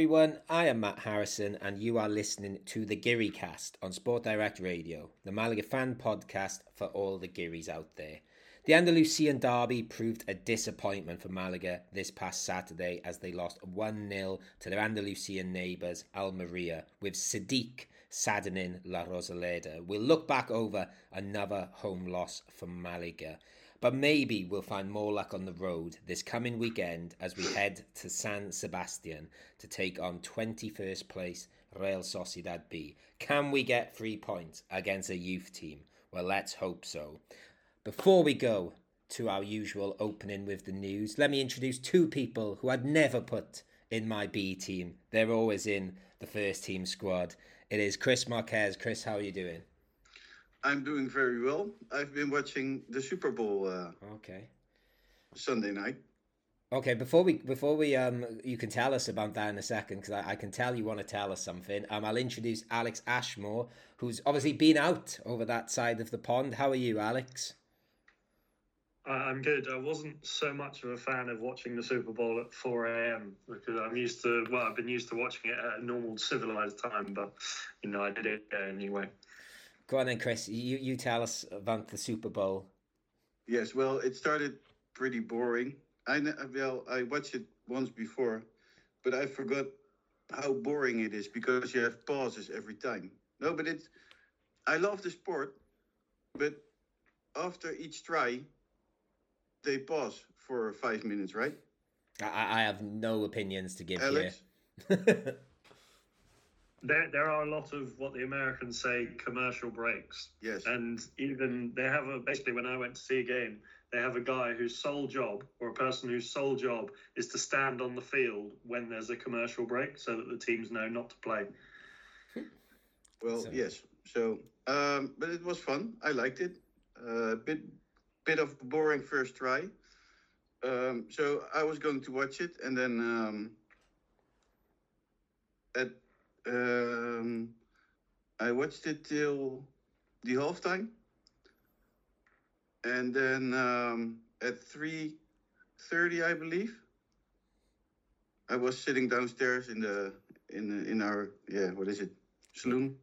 Everyone. I am Matt Harrison, and you are listening to the Geary Cast on Sport Direct Radio, the Malaga fan podcast for all the Gearys out there. The Andalusian derby proved a disappointment for Malaga this past Saturday as they lost 1 0 to their Andalusian neighbours Almeria, with Sadiq saddening La Rosaleda. We'll look back over another home loss for Malaga. But maybe we'll find more luck on the road this coming weekend as we head to San Sebastian to take on 21st place Real Sociedad B. Can we get three points against a youth team? Well, let's hope so. Before we go to our usual opening with the news, let me introduce two people who I'd never put in my B team. They're always in the first team squad. It is Chris Marquez. Chris, how are you doing? I'm doing very well. I've been watching the Super Bowl uh, Okay. Sunday night. Okay, before we before we um you can tell us about that in a second because I, I can tell you want to tell us something. Um, I'll introduce Alex Ashmore, who's obviously been out over that side of the pond. How are you, Alex? I- I'm good. I wasn't so much of a fan of watching the Super Bowl at 4 a.m. because I'm used to, well, I've been used to watching it at a normal civilized time, but, you know, I did it anyway. Go on then, Chris. You you tell us about the Super Bowl. Yes, well, it started pretty boring. I well, I watched it once before, but I forgot how boring it is because you have pauses every time. No, but it's. I love the sport, but after each try, they pause for five minutes, right? I- I, I have no opinions to give Alex, here. There, there are a lot of what the Americans say commercial breaks. yes. And even they have a basically when I went to see a game, they have a guy whose sole job or a person whose sole job is to stand on the field when there's a commercial break so that the teams know not to play. Well, So- yes. So, um, but it was fun. I liked it. A uh, bit, bit of boring first try. Um, so I was going to watch it, and then um, at um, I watched it till the halftime, and then um, at three thirty, I believe, I was sitting downstairs in the in in our yeah what is it saloon,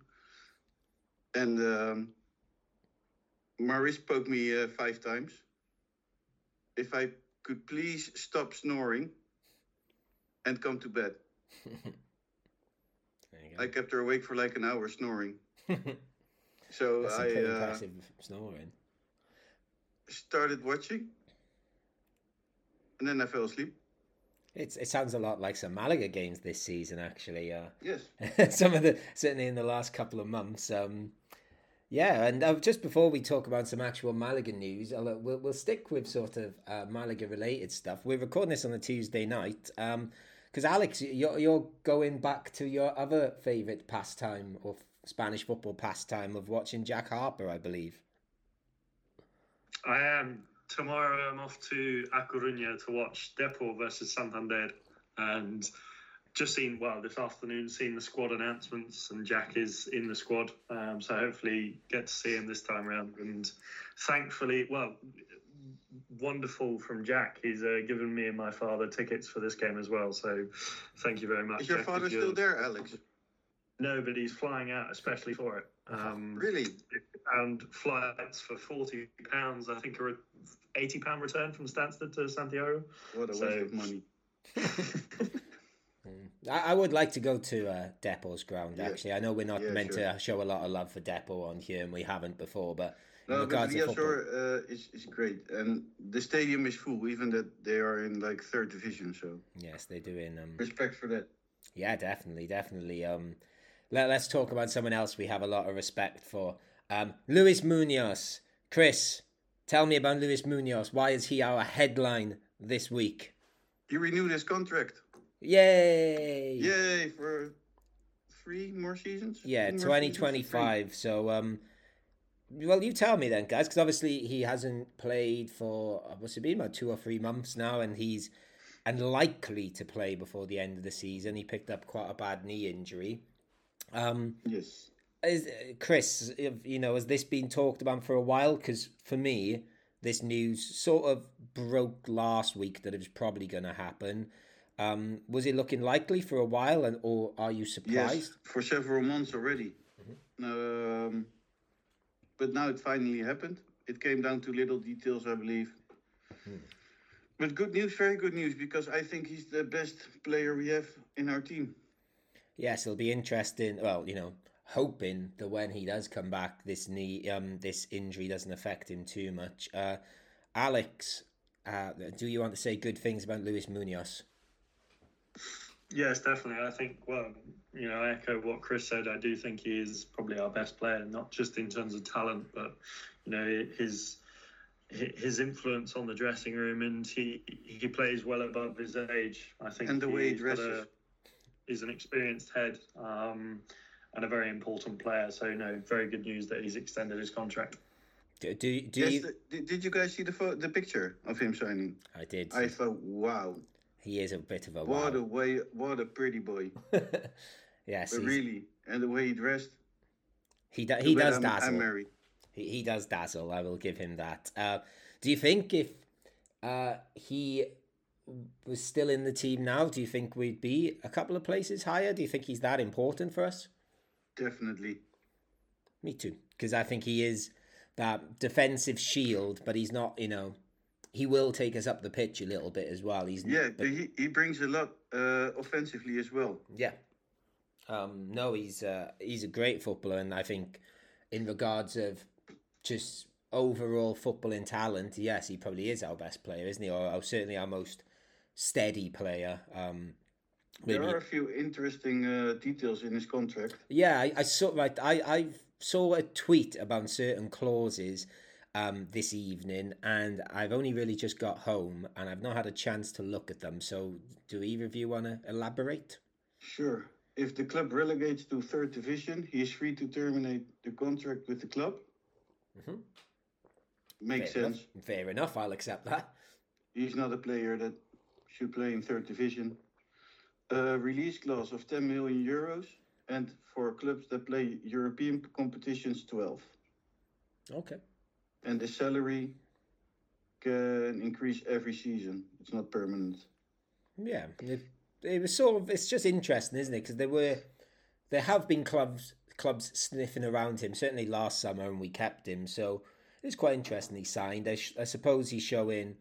and um, Maurice poked me uh, five times. If I could please stop snoring and come to bed. Go. I kept her awake for like an hour snoring. So That's I uh, impressive snoring. started watching, and then I fell asleep. It's it sounds a lot like some Malaga games this season, actually. Uh, Yes. some of the certainly in the last couple of months. Um, yeah, and uh, just before we talk about some actual Malaga news, I'll, uh, we'll we'll stick with sort of uh, Malaga related stuff. We're recording this on a Tuesday night. Um, because Alex, you're you're going back to your other favourite pastime or Spanish football pastime of watching Jack Harper, I believe. I am. Tomorrow I'm off to A Coruña to watch Depor versus Santander. And just seen, well, this afternoon, seen the squad announcements, and Jack is in the squad. Um, so hopefully get to see him this time around. And thankfully, well, wonderful from Jack. He's uh, given me and my father tickets for this game as well. So thank you very much. Is your Jack, father still there, Alex? No, but he's flying out especially for it. Um, Really? and flights for forty pounds. I think are a eighty pound return from Stansted to Santiago. What a waste of money. I, I would like to go to uh, Depor's ground. Yeah. Actually, I know we're not Yeah, meant sure. to show a lot of love for Depot on here, and we haven't before. But in No, but Riazor uh, is, is great. And the stadium is full, even that they are in like third division. So yes, they do in Um, respect for that. Yeah, definitely, definitely. Um, let, let's talk about someone else we have a lot of respect for. Um, Luis Munoz. Chris, tell me about Luis Munoz. Why is he our headline this week? He renewed his contract. Yay! Yay for three more seasons. Yeah, twenty twenty five. So, um, well, you tell me then, guys, because obviously he hasn't played for uh, what's it been about two or three months now, and he's unlikely to play before the end of the season. He picked up quite a bad knee injury. Um, Yes. is Chris, if, you know, has this been talked about for a while? Because for me, this news sort of broke last week that it was probably going to happen. Um, was it looking likely for a while, and or are you surprised? Yes, for several months already. Um, but now it finally happened. It came down to little details, I believe. But good news, very good news, because I think he's the best player we have in our team. Yes, it'll be interesting. Well, you know, hoping that when he does come back, this knee, um, this injury doesn't affect him too much. Uh, Alex, uh, do you want to say good things about Luis Munoz? Yes, definitely. I think, well, you know, I echo what Chris said. I do think he is probably our best player, not just in terms of talent, but you know, his his influence on the dressing room, and he he plays well above his age. I think, And the way he dresses. a- he's an experienced head um, and a very important player. So, no, very good news that he's extended his contract. Do do, do Yes, you? the- did, did you guys see the the picture of him signing? I did. I thought, wow, He is a bit of a what a way, what a pretty boy. yes, But really, and the way he dressed. he do, he does I'm, dazzle. I'm married. He, he does dazzle. I will give him that. Uh, do you think if uh, he was still in the team now, do you think we'd be a couple of places higher? Do you think he's that important for us? Definitely. Me too, because I think he is that defensive shield, but he's not. You know, he will take us up the pitch a little bit as well. He's Yeah, but- he, he brings a lot uh, offensively as well. Yeah. Um, no, he's uh, he's a great footballer, and I think in regards of just overall footballing talent, yes, he probably is our best player, isn't he? Or, or certainly our most steady player. Um, There are a few interesting uh, details in his contract. yeah, I, I saw right. I I saw a tweet about certain clauses um, this evening, and I've only really just got home, and I've not had a chance to look at them. So, do either of you want to elaborate? Sure. If the club relegates to third division, he is free to terminate the contract with the club. Mm-hmm. Makes Fair sense. enough. Fair enough. I'll accept that. He's not a player that should play in third division. A release clause of 10 million euros, and for clubs that play European competitions, 12. Okay. And the salary can increase every season. It's not permanent. Yeah, it, it was sort of it's just interesting, isn't it? Because there were there have been clubs clubs sniffing around him. Certainly last summer, and we kept him. So it's quite interesting. He signed. I, sh- I suppose he's showing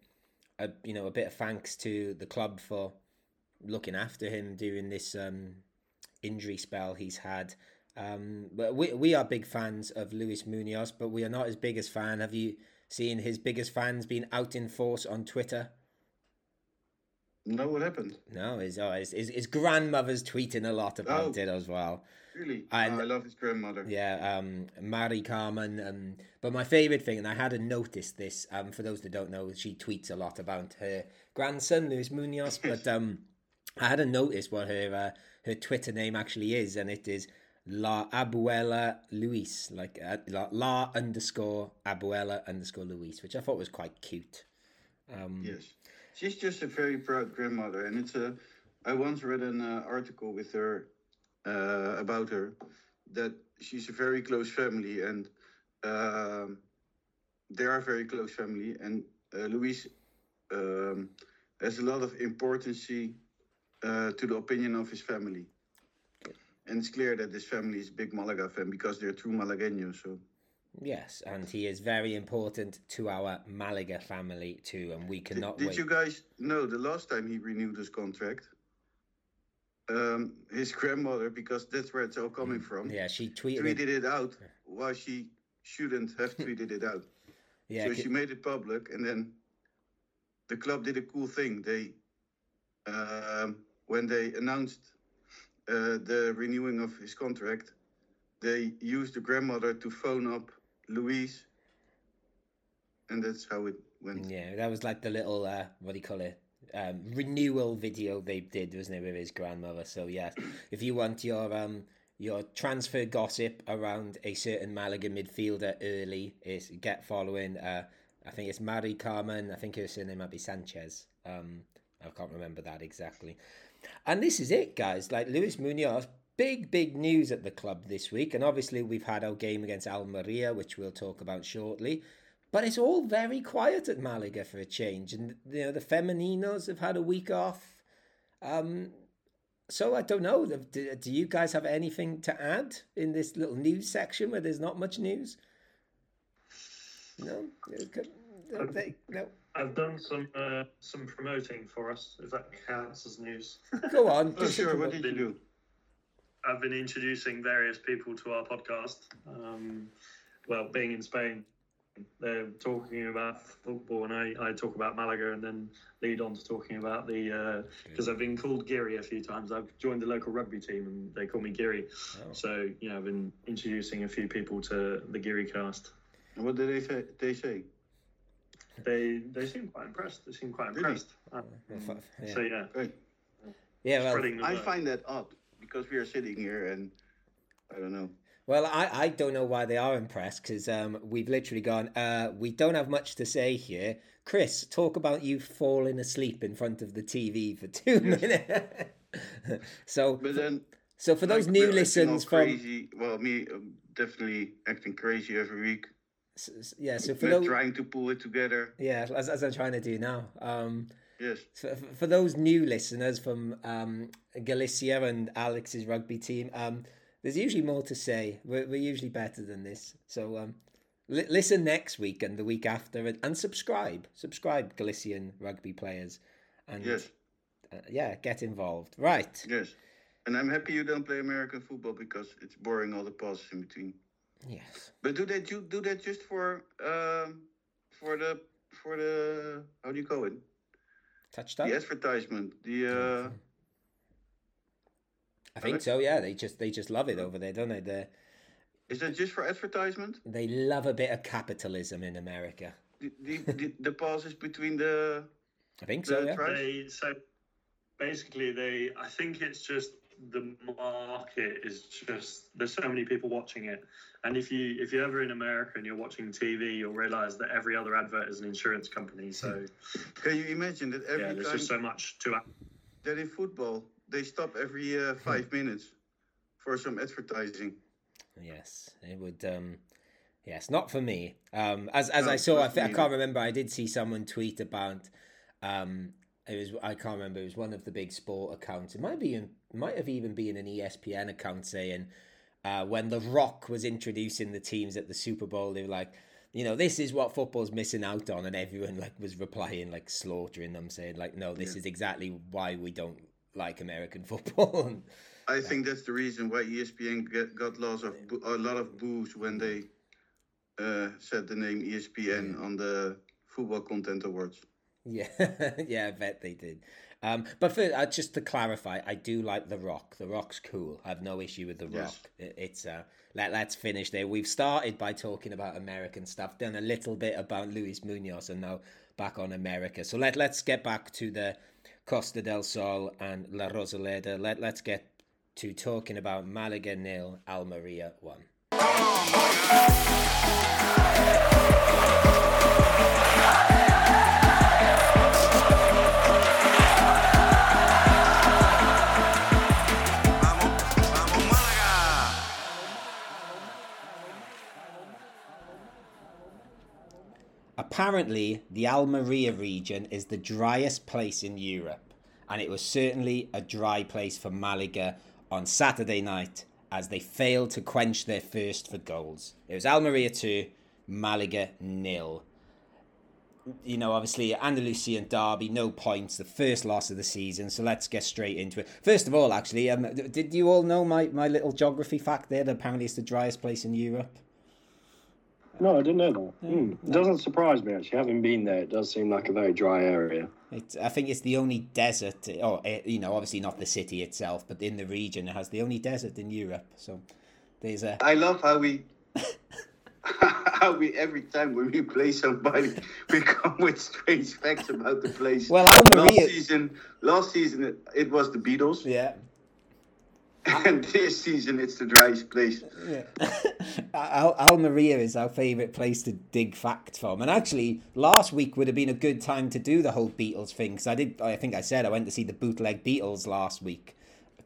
a you know a bit of thanks to the club for looking after him during this um, injury spell he's had. Um, but we we are big fans of Luis Munoz, but we are not his biggest fan. Have you seen his biggest fans being out in force on Twitter? No, what happened? No, his, oh, his, his, his grandmother's tweeting a lot about Oh. it as well. Really? And- Oh, I love his grandmother. Yeah, um, Mari Carmen. Um, but my favourite thing, and I hadn't noticed this, um, for those that don't know, she tweets a lot about her grandson, Luis Munoz. But um, I hadn't noticed what her uh, her Twitter name actually is, and it is La Abuela Luis, like uh, La, La underscore Abuela underscore Luis, which I thought was quite cute. Um, Yes. She's just a very proud grandmother, and it's a. I once read an uh, article with her uh, about her that she's a very close family, and um, they are very close family. And uh, Luis um, has a lot of importance uh, to the opinion of his family, and it's clear that this family is a big Malaga fan because they're true Malagueños. So Yes, and he is very important to our Malaga family too, and we cannot did wait. you guys know the last time he renewed his contract? Um, his grandmother, because that's where it's all coming from, Mm, Yeah, she tweeted. it. tweeted it out while she shouldn't have tweeted it out. Yeah, so she made it public, and then the club did a cool thing. They, um, when they announced uh, the renewing of his contract, they used the grandmother to phone up Luis, and that's how it went. yeah, that was like the little uh, what do you call it? Um, renewal video they did, wasn't it, with his grandmother? So yeah, if you want your um your transfer gossip around a certain Malaga midfielder early, is get following. Uh, I think it's Mari Carmen. I think her surname might be Sanchez. Um, I can't remember that exactly. And this is it, guys. Like Luis Munoz, big, big news at the club this week. And obviously, we've had our game against Almeria, which we'll talk about shortly. But it's all very quiet at Malaga for a change. And, you know, the Femeninos have had a week off. Um, so I don't know. Do, do, you guys have anything to add in this little news section where there's not much news? No, no. I've done some uh, some promoting for us. If that counts as news. Go on. oh, sure. What did you do? I've been introducing various people to our podcast. Um, well, being in Spain, they're talking about football, and I, I talk about Malaga, and then lead on to talking about the because uh, I've been called Geary a few times. I've joined the local rugby team, and they call me Geary. Oh. So you know, I've been introducing a few people to the Geary cast. what did they say? They say they they seem quite impressed. They seem quite impressed. Really? Um, yeah. So yeah, Great. yeah. Well, I find that odd because we are sitting here and I don't know. Well, I, I don't know why they are impressed because um, we've literally gone, uh, we don't have much to say here. Chris, talk about you falling asleep in front of the TV for two yes. minutes. so, but then, so for those new listeners from. Crazy, well, me um, definitely acting crazy every week. So, yeah, so for those. Trying to pull it together. Yeah, as, as I'm trying to do now. Um, yes. For, for those new listeners from um, Galicia and Alex's rugby team, um, there's usually more to say. We're, we're usually better than this. So um, li- listen next week and the week after, and, and subscribe. Subscribe, Galician rugby players, and yes, uh, yeah, get involved. Right. Yes, and I'm happy you don't play American football because it's boring all the pauses in between. Yes. But do they do, do that just for um for the for the how do you call it? Touchdown. The advertisement. The uh I think so. Yeah, they just they just love it over there, don't they? they Is that just for advertisement? They love a bit of capitalism in America. The the, the, the pauses between the. I think so. Yeah. They, so basically, they. I think it's just the market is just there's so many people watching it and if you if you're ever in america and you're watching tv you'll realize that every other advert is an insurance company so can you imagine that every yeah, there's time just so much to that in football they stop every uh, five minutes for some advertising. Yes, it would. Um, yes, not for me. Um, as as no, I saw, I, th- I can't remember. I did see someone tweet about. Um, it was I can't remember. It was one of the big sport accounts. It might be in, might have even been an ESPN account saying uh, when The Rock was introducing the teams at the Super Bowl, they were like, you know, this is what football's missing out on, and everyone like was replying like slaughtering them, saying like, no, this yeah. is exactly why we don't like American football. I think that's the reason why ESPN get, got lots of a lot of boos when they uh, said the name ESPN on the Football Content Awards. Yeah, yeah, I bet they did. Um, but for, uh, just to clarify, I do like The Rock. The Rock's cool. I have no issue with The yes. Rock. It, it's uh, let let's finish there. We've started by talking about American stuff, done a little bit about Luis Munoz, and now back on America. So let let's get back to the Costa del Sol and La Rosaleda. Let, let's get to talking about Malaga nil, Almeria 1. Apparently, the Almeria region is the driest place in Europe, and it was certainly a dry place for Malaga on Saturday night as they failed to quench their thirst for goals. It was Almeria 2, Malaga nil. You know, obviously, Andalusian derby, no points, the first loss of the season. So let's get straight into it. First of all, actually, um, did you all know my, my little geography fact there that apparently it's the driest place in Europe? No, I didn't know that. Mm. It doesn't surprise me actually. Having been there, it does seem like a very dry area. It's, I think it's the only desert, or eh, you know, obviously not the city itself, but in the region, it has the only desert in Europe. So there's a. I love how we. how we every time when we play somebody, we come with strange facts about the place. Well, Almeria... last season, last season it, it was the Beatles. Yeah, and this season it's the driest place. Yeah. Al- Almeria is our favourite place to dig facts from, and actually, last week would have been a good time to do the whole Beatles thing because I did. I think I said I went to see the bootleg Beatles last week.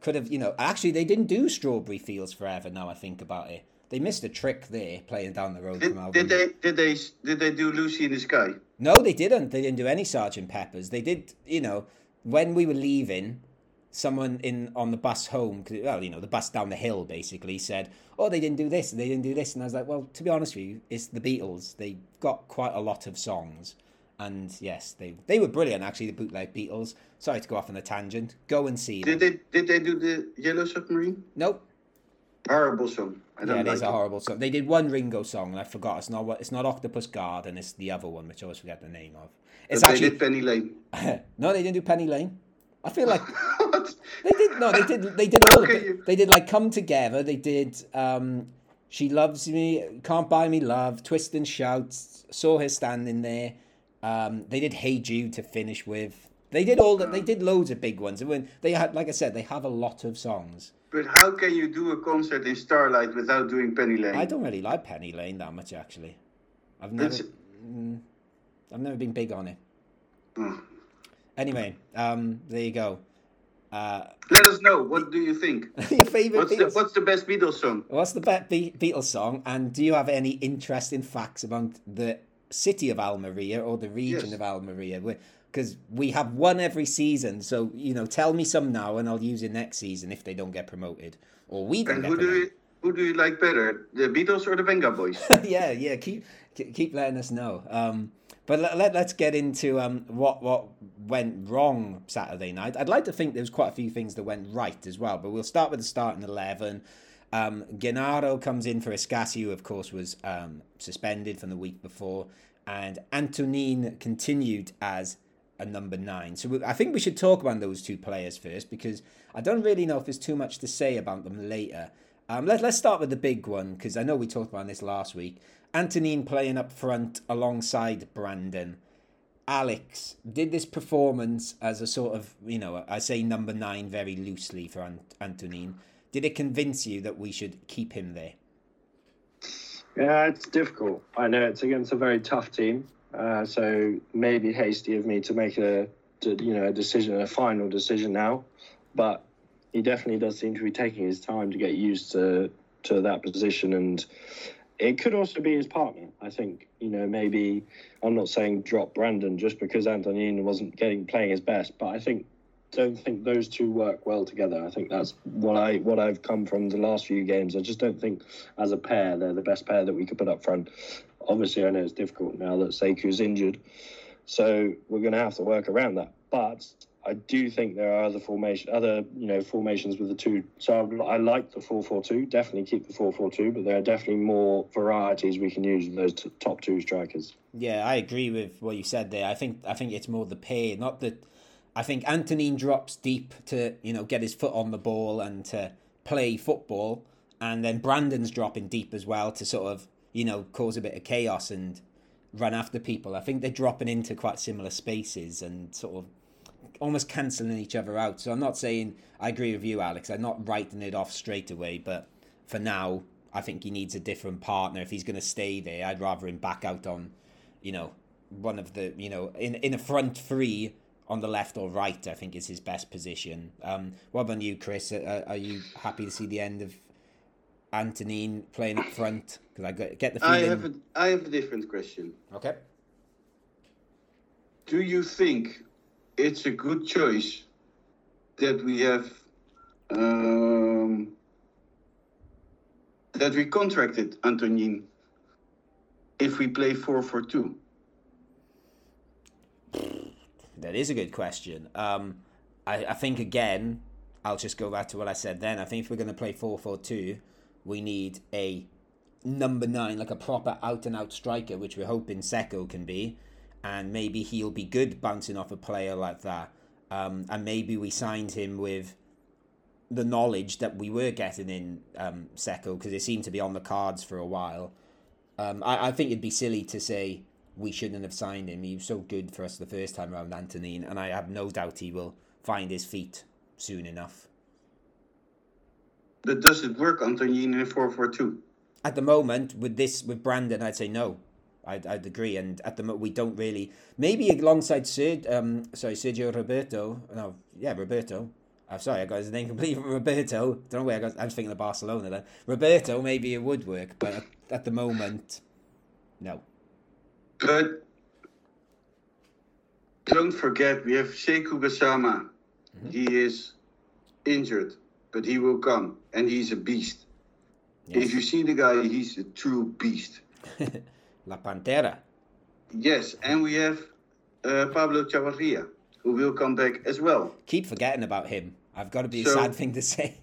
Could have, you know, actually they didn't do Strawberry Fields forever. Now I think about it, they missed a trick there playing down the road did, from Almeria. Did they? Did they? Did they do Lucy in the Sky? No, they didn't. They didn't do any Sergeant Peppers. They did, you know, when we were leaving someone in on the bus home, well, you know, the bus down the hill basically said, "Oh, they didn't do this, they didn't do this," and I was like, "Well, to be honest with you, it's the Beatles. They got quite a lot of songs, and yes, they they were brilliant actually. The bootleg Beatles. Sorry to go off on a tangent. Go and see Did them. they did they do the Yellow Submarine? Nope. Horrible song. I don't Yeah, it like is a horrible song. They did one Ringo song, and I forgot. It's not what. It's not Octopus Garden. It's the other one, which I always forget the name of. It's But they actually did Penny Lane. no, they didn't do Penny Lane. I feel like? They did no, they did. They did all of it. They did like come together. They did. um She loves me. Can't buy me love. Twist and shout. Saw her standing there. Um They did Hey Jude to finish with. They did all that. They did loads of big ones. And when they had, like I said, they have a lot of songs. But how can you do a concert in Starlite without doing Penny Lane? I don't really like Penny Lane that much actually. I've never. Mm, I've never been big on it. Oh. Anyway, um, there you go. Uh, Let us know. What do you think? your favorite What's the What's the best Beatles song? What's the best Be- Beatles song? And do you have any interesting facts about the city of Almeria or the region Yes. of Almeria? Because we have one every season. So, you know, tell me some now and I'll use it next season if they don't get promoted. Or we don't And who do you who do you like better, the Beatles or the Vengaboys? yeah, yeah. Keep keep letting us know. Um, but let, us get into um, what what went wrong Saturday night. I'd like to think there was quite a few things that went right as well. But we'll start with the starting eleven. Um, Genaro comes in for Escassi, who of course was um, suspended from the week before, and Antonin continued as a number nine. So we, I think we should talk about those two players first because I don't really know if there's too much to say about them later. Um, let, let's start with the big one because I know we talked about this last week. Antonin playing up front alongside Brandon. Alex, did this performance as a sort of, you know, I say number nine very loosely for Ant- Antonin, did it convince you that we should keep him there? Yeah, it's difficult. I know it's against a very tough team, uh, so maybe hasty of me to make a, you know, a decision, a final decision now. But he definitely does seem to be taking his time to get used to to that position, and it could also be his partner. I think you know maybe I'm not saying drop Brandon just because Antonin wasn't getting playing his best, but I think don't think those two work well together. I think that's what I what I've come from the last few games. I just don't think as a pair they're the best pair that we could put up front. Obviously, I know it's difficult now that Sekou's injured, so we're going to have to work around that. But I do think there are other formation, other you know formations with the two. So I, I like the four four two. Definitely keep the four four two, but there are definitely more varieties we can use with those t- top two strikers. Yeah, I agree with what you said there. I think I think it's more the pay, not that. I think Antonin drops deep to you know get his foot on the ball and to play football, and then Brandon's dropping deep as well to sort of you know cause a bit of chaos and run after people. I think they're dropping into quite similar spaces and sort of almost cancelling each other out. So I'm not saying I agree with you, Alex. I'm not writing it off straight away, but for now, I think he needs a different partner. If he's going to stay there, I'd rather him back out on, you know, one of the, you know, in in a front three on the left or right. I think is his best position. Um, what about you, Chris? Are, are you happy to see the end of Antonin playing up front? Because I get get the I feeling. have a I have a different question. Okay. Do you think it's a good choice that we have um, that we contracted Antonin if we play four for two. That is a good question. Um, I, I think again, I'll just go back to what I said then. I think if we're going to play 4 4 2, we need a number nine, like a proper out and out striker, which we're hoping Sekou can be. And maybe he'll be good bouncing off a player like that. Um, and maybe we signed him with the knowledge that we were getting in um, Sekou because it seemed to be on the cards for a while. Um, I, I think it'd be silly to say we shouldn't have signed him. He was so good for us the first time around, Antonin, and I have no doubt he will find his feet soon enough. But does it work, Antonin, in four four two? At the moment, with this with Brandon, I'd say no. I'd, I'd agree, and at the moment we don't really. Maybe alongside Serg, um, sorry, Sergio Roberto. No, yeah, Roberto. I'm sorry, I got his name completely. Roberto. Don't know where I got. I was thinking of Barcelona then. Roberto, maybe it would work, but at, at the moment, no. But don't forget, we have Sekou Gassama. He is injured, but he will come, and he's a beast. Yes. If you see the guy, he's a true beast. La Pantera. Yes, and we have uh, Pablo Chavarria, who will come back as well. Keep forgetting about him. I've got to be a sad thing to say.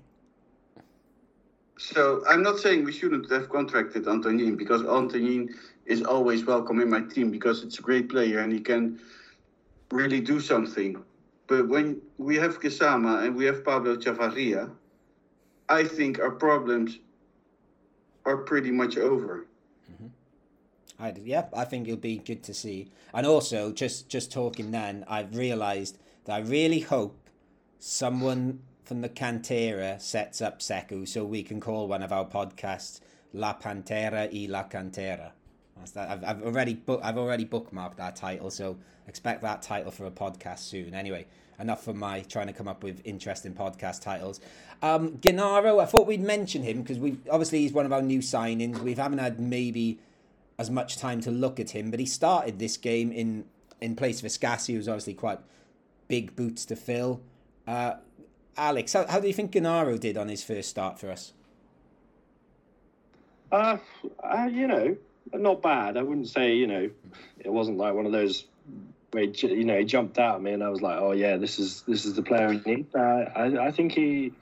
So I'm not saying we shouldn't have contracted Antonin because Antonin is always welcome in my team because it's a great player and he can really do something. But when we have Gassama and we have Pablo Chavarria, I think our problems are pretty much over. I, yeah, I think it'll be good to see. And also, just just talking then, I've realised that I really hope someone from the Cantera sets up Sekou so we can call one of our podcasts La Pantera y La Cantera. That's that. I've, I've already book, I've already bookmarked that title, so expect that title for a podcast soon. Anyway, enough for my trying to come up with interesting podcast titles. Um, Genaro, I thought we'd mention him because we obviously he's one of our new signings. We haven't had maybe as much time to look at him, but he started this game in in place of Escassi, who's obviously quite big boots to fill. Uh, Alex, how, how do you think Genaro did on his first start for us? Uh, uh, you know, not bad. I wouldn't say, you know, it wasn't like one of those where he, you know he jumped out at me and I was like, oh yeah, this is this is the player we need. Uh, I I think he.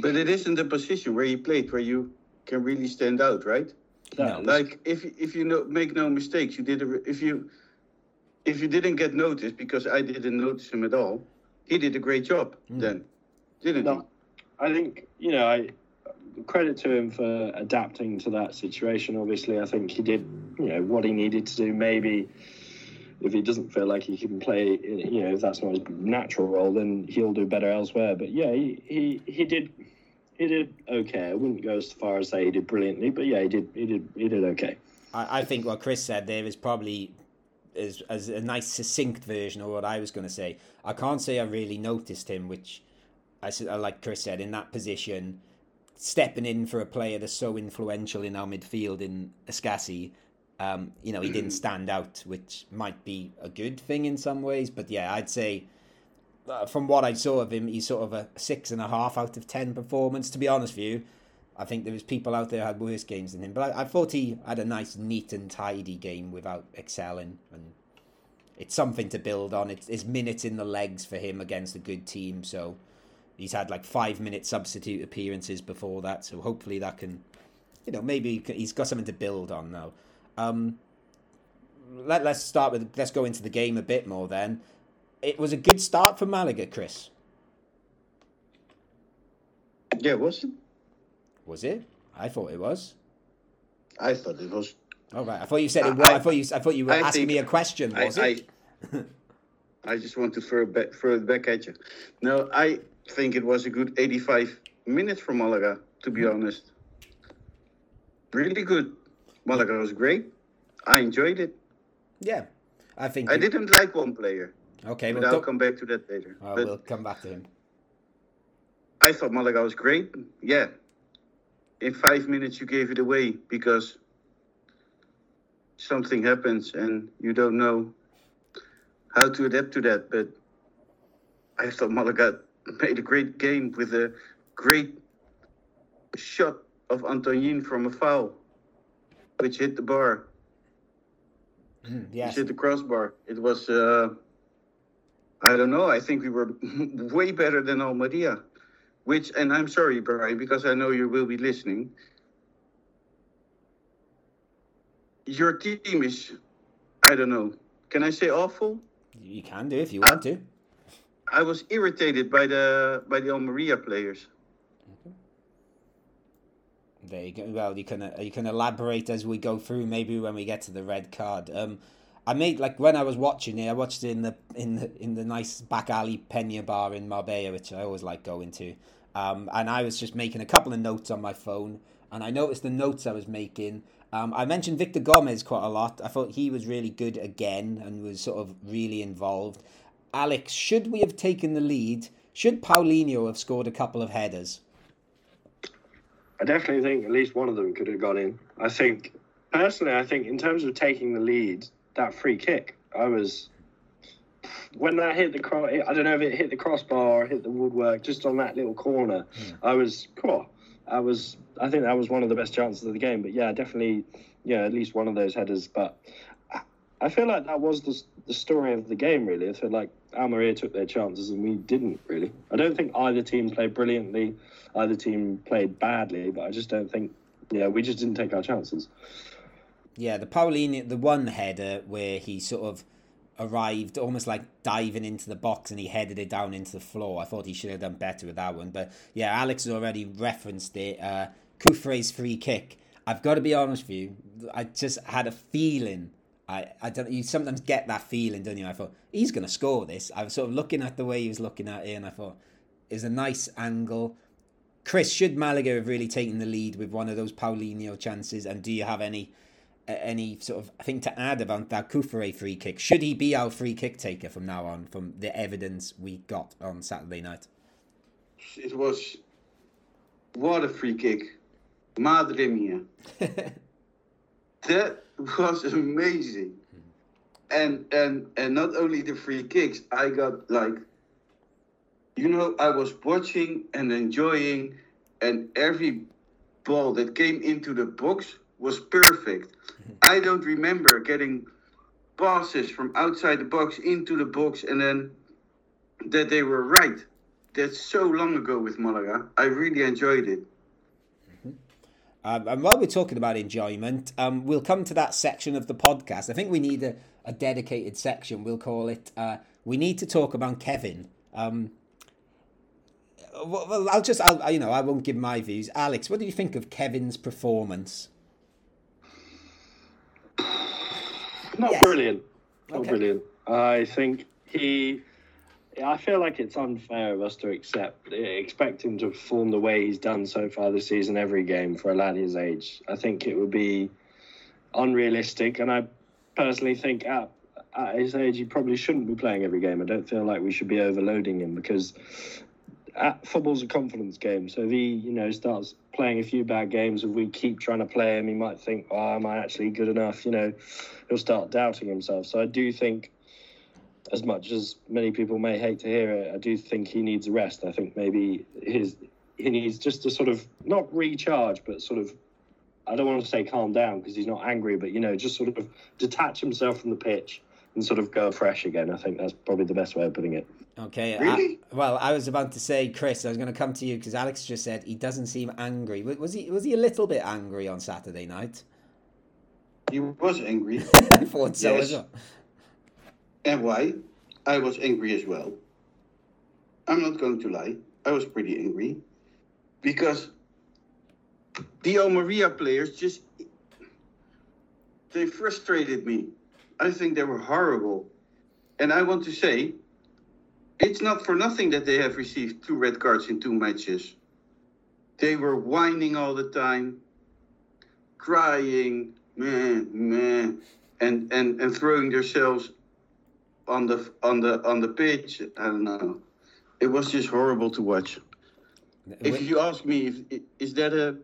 But it isn't the position where he played where you can really stand out, right? No. Like if if you no, make no mistakes, you did a, if you if you didn't get noticed because I didn't notice him at all, he did a great job hmm. then, didn't No, I think you know I credit to him for adapting to that situation. Obviously, I think he did you know what he needed to do. Maybe if he doesn't feel like he can play, you know, if that's not his natural role, then he'll do better elsewhere. But yeah, he he, he did. He did okay. I wouldn't go as far as say he did brilliantly, but yeah, he did. He did. He did okay. I, I think what Chris said there is probably is as a nice succinct version of what I was going to say. I can't say I really noticed him, which I like Chris said in that position, stepping in for a player that's so influential in our midfield in Escassi. Um, you know, he didn't stand out, which might be a good thing in some ways. But yeah, I'd say from what I saw of him, he's sort of a six and a half out of ten performance. To be honest with you, I think there was people out there who had worse games than him, but I, I thought he had a nice, neat and tidy game without excelling, and it's something to build on. It's, it's minutes in the legs for him against a good team, so he's had like five minute substitute appearances before that, so hopefully that can, you know, maybe he's got something to build on now. Um, let, let's start with let's go into the game a bit more then. It was a good start for Malaga, Chris. Yeah, was it? Was Was it? I thought it was. I thought it was. All right. I thought you said it I- was. I, I- thought you. I thought you were I asking me a question. I, Was it? I, I just want to throw it back, throw it back at you. No, I think it was a good 85 minutes from Malaga, to be hmm. honest. Really good. Malaga was great. I enjoyed it. Yeah. I think. I you- didn't like one player, Okay. but Well, I'll come back to that later. uh, but we'll come back to him. I thought Malaga was great. Yeah. In five minutes, you gave it away because something happens and you don't know how to adapt to that. But I thought Malaga made a great game with a great shot of Antonin from a foul, which hit the bar, Mm, which yes. hit the crossbar. It was, uh, I don't know, I think we were way better than Almeria. Which, and I'm sorry, Brian, because I know you will be listening. Your team is, I don't know, can I say awful? You can do if you want to. I was irritated by the by the Almeria players. There you go. Well, you can you can elaborate as we go through. Maybe when we get to the red card. Um, I made like when I was watching it, I watched it in the in the in the nice back alley Pena bar in Marbella, which I always like going to. Um, and I was just making a couple of notes on my phone, and I noticed the notes I was making. Um, I mentioned Victor Gomez quite a lot. I thought he was really good again and was sort of really involved. Alex, should we have taken the lead? Should Paulinho have scored a couple of headers? I definitely think at least one of them could have gone in. I think personally, I think in terms of taking the lead, that free kick, I was, when that hit the cross, I don't know if it hit the crossbar or hit the woodwork, just on that little corner. Hmm. I was, cool. I was, I think that was one of the best chances of the game. But yeah, definitely, yeah, at least one of those headers. But I- I feel like that was the the story of the game. Really, I feel like Almeria took their chances and we didn't really. I don't think either team played brilliantly, either team played badly, but I just don't think, yeah, we just didn't take our chances. Yeah, the Paulinho, the one header where he sort of arrived almost like diving into the box and he headed it down into the floor. I thought he should have done better with that one. But yeah, Alex has already referenced it. Uh, Kufre's free kick. I've got to be honest with you. I just had a feeling. I, I don't. You sometimes get that feeling, don't you? I thought he's going to score this. I was sort of looking at the way he was looking at it, and I thought it's a nice angle. Chris, should Malaga have really taken the lead with one of those Paulinho chances? And do you have any any sort of thing to add about that Kufere free kick? Should he be our free kick taker from now on, from the evidence we got on Saturday night? It was what a free kick, madre mia. that was amazing. And and and not only the free kicks, I got like, you know, I was watching and enjoying, and every ball that came into the box was perfect. I don't remember getting passes from outside the box into the box and then that they were right. That's so long ago with Malaga. I really enjoyed it. Um, and while we're talking about enjoyment, um, we'll come to that section of the podcast. I think we need a, a dedicated section. We'll call it uh, "We Need to Talk About Kevin." Um, well, I'll just, I'll, you know, I won't give my views. Alex, what do you think of Kevin's performance? Not Yes. brilliant. Not Okay. brilliant. I think he. I feel like it's unfair of us to accept expect him to perform the way he's done so far this season every game for a lad his age. I think it would be unrealistic, and I personally think at, at his age he probably shouldn't be playing every game. I don't feel like we should be overloading him because at, football's a confidence game. So if he, you know, starts playing a few bad games, if we keep trying to play him, he might think, "Oh, am I actually good enough?" You know, he'll start doubting himself. So I do think, as much as many people may hate to hear it, I do think he needs a rest. I think maybe his he needs just to sort of not recharge, but sort of. I don't want to say calm down because he's not angry, but you know, just sort of detach himself from the pitch and sort of go fresh again. I think that's probably the best way of putting it. Okay. Really? I, well, I was about to say, Chris, I was going to come to you because Alex just said he doesn't seem angry. Was was he? Was he a little bit angry on Saturday night? He was angry. I thought so Yes. as well. and why? I was angry as well. I'm not going to lie. I was pretty angry. Because the Maria players just they frustrated me. I think they were horrible. And I want to say it's not for nothing that they have received two red cards in two matches. They were whining all the time, crying, man, man, and, and, and throwing themselves on the on the on the pitch. I don't know. It was just horrible to watch. If you ask me, if, is that a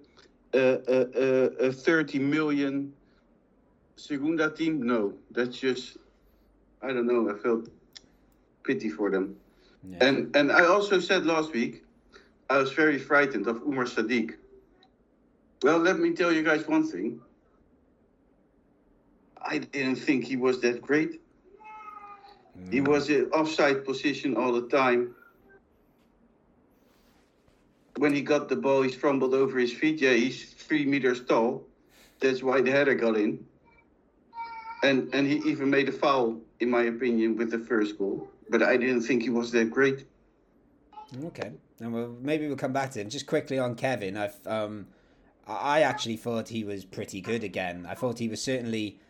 a, a, a, a 30 million Segunda team? No, that's just I don't know. I felt pity for them. Yeah. And and I also said last week, I was very frightened of Umar Sadiq. Well, let me tell you guys one thing. I didn't think he was that great. He was in offside position all the time. When he got the ball, he fumbled over his feet. Yeah, he's three meters tall. That's why the header got in. And and he even made a foul, in my opinion, with the first goal. But I didn't think he was that great. Okay, and well, maybe we'll come back to him. Just quickly on Kevin, I've um, I actually thought he was pretty good again. I thought he was certainly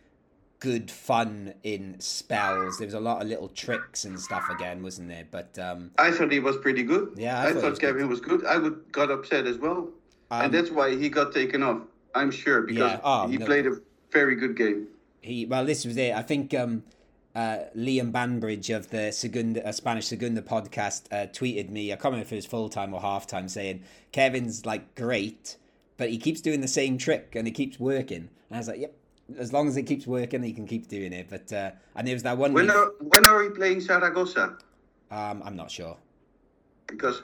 good fun in spells. There was a lot of little tricks and stuff again, wasn't there? But um, I thought he was pretty good. Yeah, I I, thought thought, was good. Kevin was good. I would got upset as well, um, and that's why he got taken off. I'm sure because Yeah, oh, he no. played a very good game. he well, this was it. I think um, uh, Liam Banbridge of the Segunda, uh, Spanish Segunda podcast uh, tweeted me. I can't remember if it was full time or half time, saying Kevin's like great, but he keeps doing the same trick and it keeps working. And I was like, yep, as long as it keeps working, he can keep doing it. But uh, and there was that one. When week- are when are we playing Zaragoza? um, I'm not sure. Because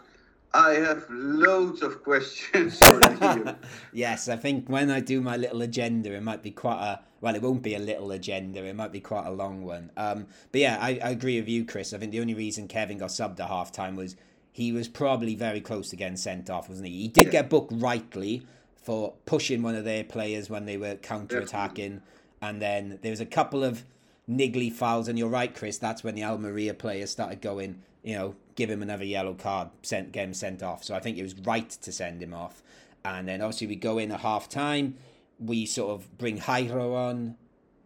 I have loads of questions for you. yes, I think when I do my little agenda, it might be quite a well. It won't be a little agenda. It might be quite a long one. Um, but yeah, I, I agree with you, Chris. I think the only reason Kevin got subbed at half time was he was probably very close to getting sent off, wasn't he? He did get booked rightly for pushing one of their players when they were counter attacking, and then there was a couple of niggly fouls. And you're right, Chris. That's when the Almeria players started going. You know, give him another yellow card, sent get him sent off. So I think it was right to send him off. And then obviously we go in at half time. We sort of bring Jairo on,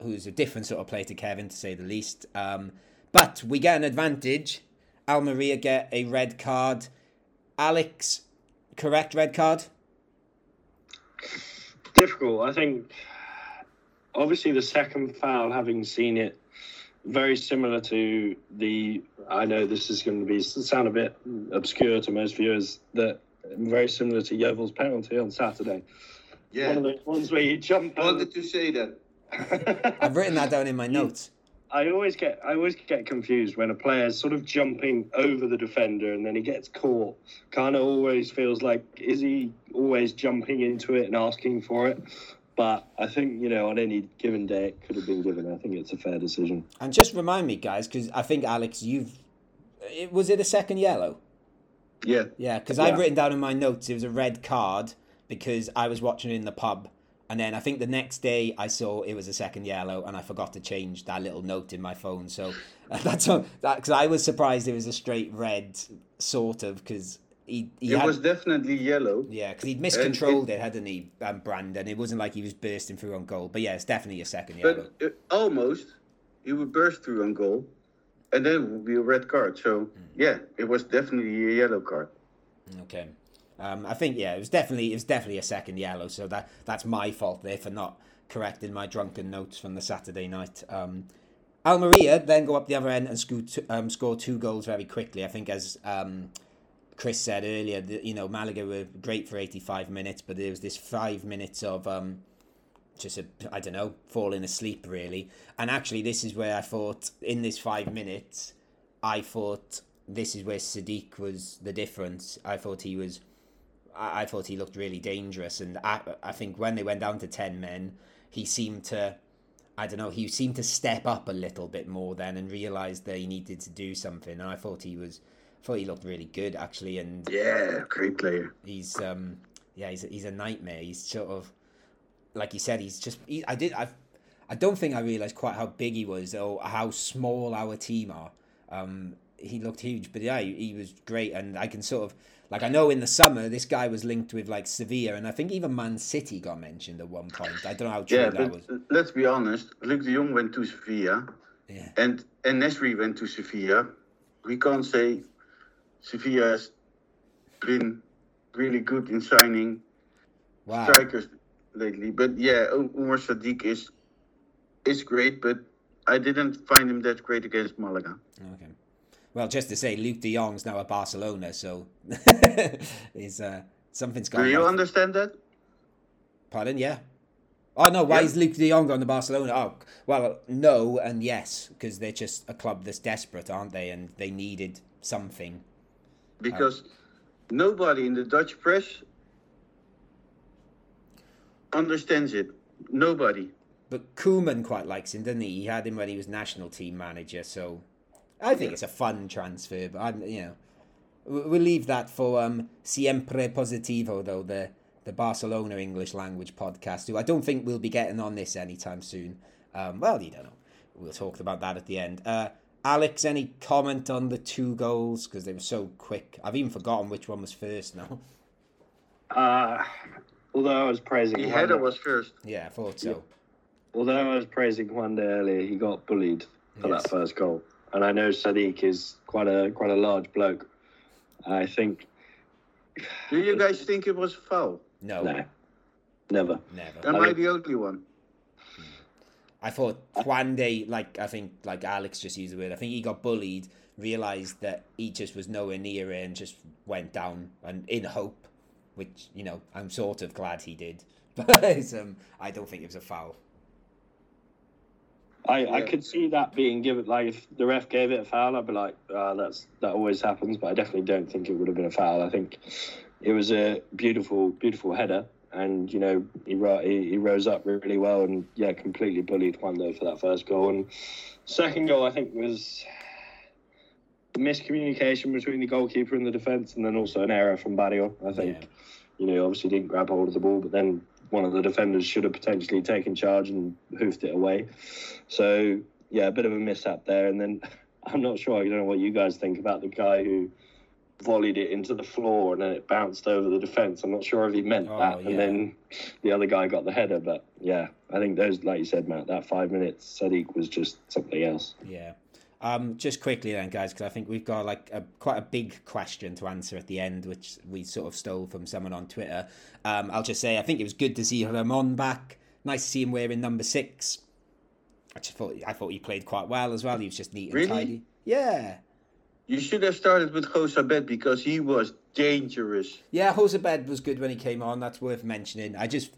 who's a different sort of player to Kevin, to say the least. Um, but we get an advantage. Almeria get a red card. Alex, correct red card? difficult. I think obviously the second foul, having seen it, very similar to the. I know this is going to be sound a bit obscure to most viewers. That very similar to Yeovil's penalty on Saturday. Yeah, One of those ones where you jump. I wanted to say that. I've written that down in my notes. I always get I always get confused when a player's sort of jumping over the defender and then he gets caught. Kind of always feels like is he always jumping into it and asking for it? But I think you know on any given day it could have been given. I think it's a fair decision. And just remind me, guys, because I think Alex, you've. It, was it a second yellow? Yeah, Yeah, because I've written down in my notes it was a red card because I was watching it in the pub. And then I think the next day I saw it was a second yellow, and I forgot to change that little note in my phone. So that's all, that because I was surprised it was a straight red, sort of, because he, he it had, was definitely yellow. yeah, because he'd miscontrolled it, hadn't he, um, Brandon? It wasn't like he was bursting through on goal, but yeah, it's definitely a second yellow. But uh, almost, he would burst through on goal, and then it would be a red card. So yeah, it was definitely a yellow card. Okay. Um, I think yeah, it was definitely it was definitely a second yellow, so that that's my fault there for not correcting my drunken notes from the Saturday night. Um, Almeria then go up the other end and score two, um, score two goals very quickly. I think as um, Chris said earlier, the, you know Malaga were great for eighty five minutes, but there was this five minutes of um, just a I don't know falling asleep really. And actually, this is where I thought in this five minutes, I thought this is where Sadiq was the difference. I thought he was. I, I thought he looked really dangerous, and I, I think when they went down to ten men, he seemed to, I don't know, he seemed to step up a little bit more then and realised that he needed to do something. And I thought he was, I thought he looked really good actually, and Yeah, great player. he's um yeah he's he's a nightmare. He's sort of like you said. He's just he, I did I I don't think I realized quite how big he was or how small our team are. Um, he looked huge, but yeah, he, he was great, and I can sort of like I know in the summer this guy was linked with like Sevilla, and I think even Man City got mentioned at one point. I don't know how true Yeah, that but was. let's be honest. Luuk de Jong went to Sevilla, Yeah, and and Nasri went to Sevilla. We can't say Sevilla has been really good in signing wow. strikers lately. But yeah, Umar Sadiq is is great, but I didn't find him that great against Malaga. Okay. Well, just to say, Luuk De Jong's now at Barcelona, so is uh, something's Do you right. understand that? Pardon? Yeah. Oh no! Why Yeah. is Luuk De Jong on the Barcelona? Oh, well, no and yes, because they're just a club that's desperate, aren't they? And they needed something. Because nobody in the Dutch press understands it. Nobody. But Koeman quite likes him, doesn't he? He had him when he was national team manager, so I think it's a fun transfer. But I'm, you know, we- we'll leave that for um, Siempre Positivo, though the the Barcelona English language podcast, who I don't think we'll be getting on this anytime soon. Um, well, you don't know. We'll talk about that at the end. Uh, Alex, any comment on the two goals because they were so quick? I've even forgotten which one was first now. Uh, although I was praising The Juan header was first. Yeah, I thought so. although I was praising Juande earlier, he got bullied for Yes. that first goal. And I know Sadiq is quite a quite a large bloke. I think Do you guys think it was foul? No, no, never. never. Am I I the only one? I thought Juande, like I think, like Alex just used the word. I think he got bullied, realized that he just was nowhere near it, and just went down. And in hope, which you know, I'm sort of glad he did, but um, I don't think it was a foul. I, I could see that being given. Like if the ref gave it a foul, I'd be like, uh, "That's that always happens." But I definitely don't think it would have been a foul. I think it was a beautiful, beautiful header, and you know he he, he rose up really well, and yeah, completely bullied Juande for that first goal. And second goal, I think was miscommunication between the goalkeeper and the defence, and then also an error from Barrio. I think Yeah. you know obviously didn't grab hold of the ball, but then one of the defenders should have potentially taken charge and hoofed it away. So yeah, a bit of a mishap there. And then I'm not sure. I don't know what you guys think about the guy who volleyed it into the floor and then it bounced over the defence. I'm not sure if he meant Oh, that. yeah. And then the other guy got the header. But yeah, I think those, like you said, Matt, that five minutes, Sadiq was just something else. Yeah. Um, just quickly then, guys, because I think we've got like a quite a big question to answer at the end, which we sort of stole from someone on Twitter. Um, I'll just say I think it was good to see Ramon back. Nice to see him wearing number six. I just thought I thought he played quite well as well. He was just neat and Really? tidy. Yeah. You should have started with Jozabed because he was dangerous. Yeah, Jozabed was good when he came on. That's worth mentioning. I just,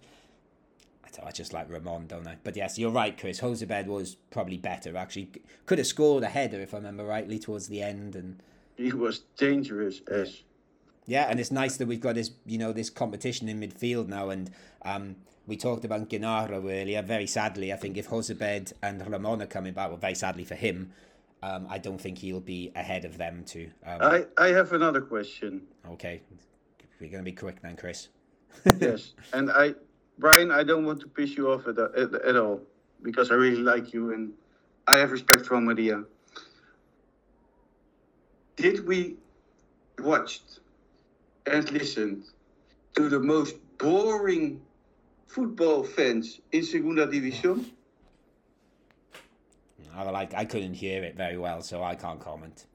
I, just like Ramon, don't I? But yes, you're right, Chris. Jozabed was probably better. Actually, could have scored a header if I remember rightly towards the end. And He was dangerous as. yeah, and it's nice that we've got this, you know, this competition in midfield now. And um, we talked about Genaro earlier. Very sadly, I think if Jozabed and Ramon are coming back, well, very sadly for him, um, I don't think he'll be ahead of them two. Um, I, I have another question. okay, we're gonna be quick then, Chris. yes, and I, Brian, I don't want to piss you off at, at, at all because I really like you and I have respect for Maria. Did we watched and listened to the most boring football fans in Segunda División? I like I couldn't hear it very well, so I can't comment.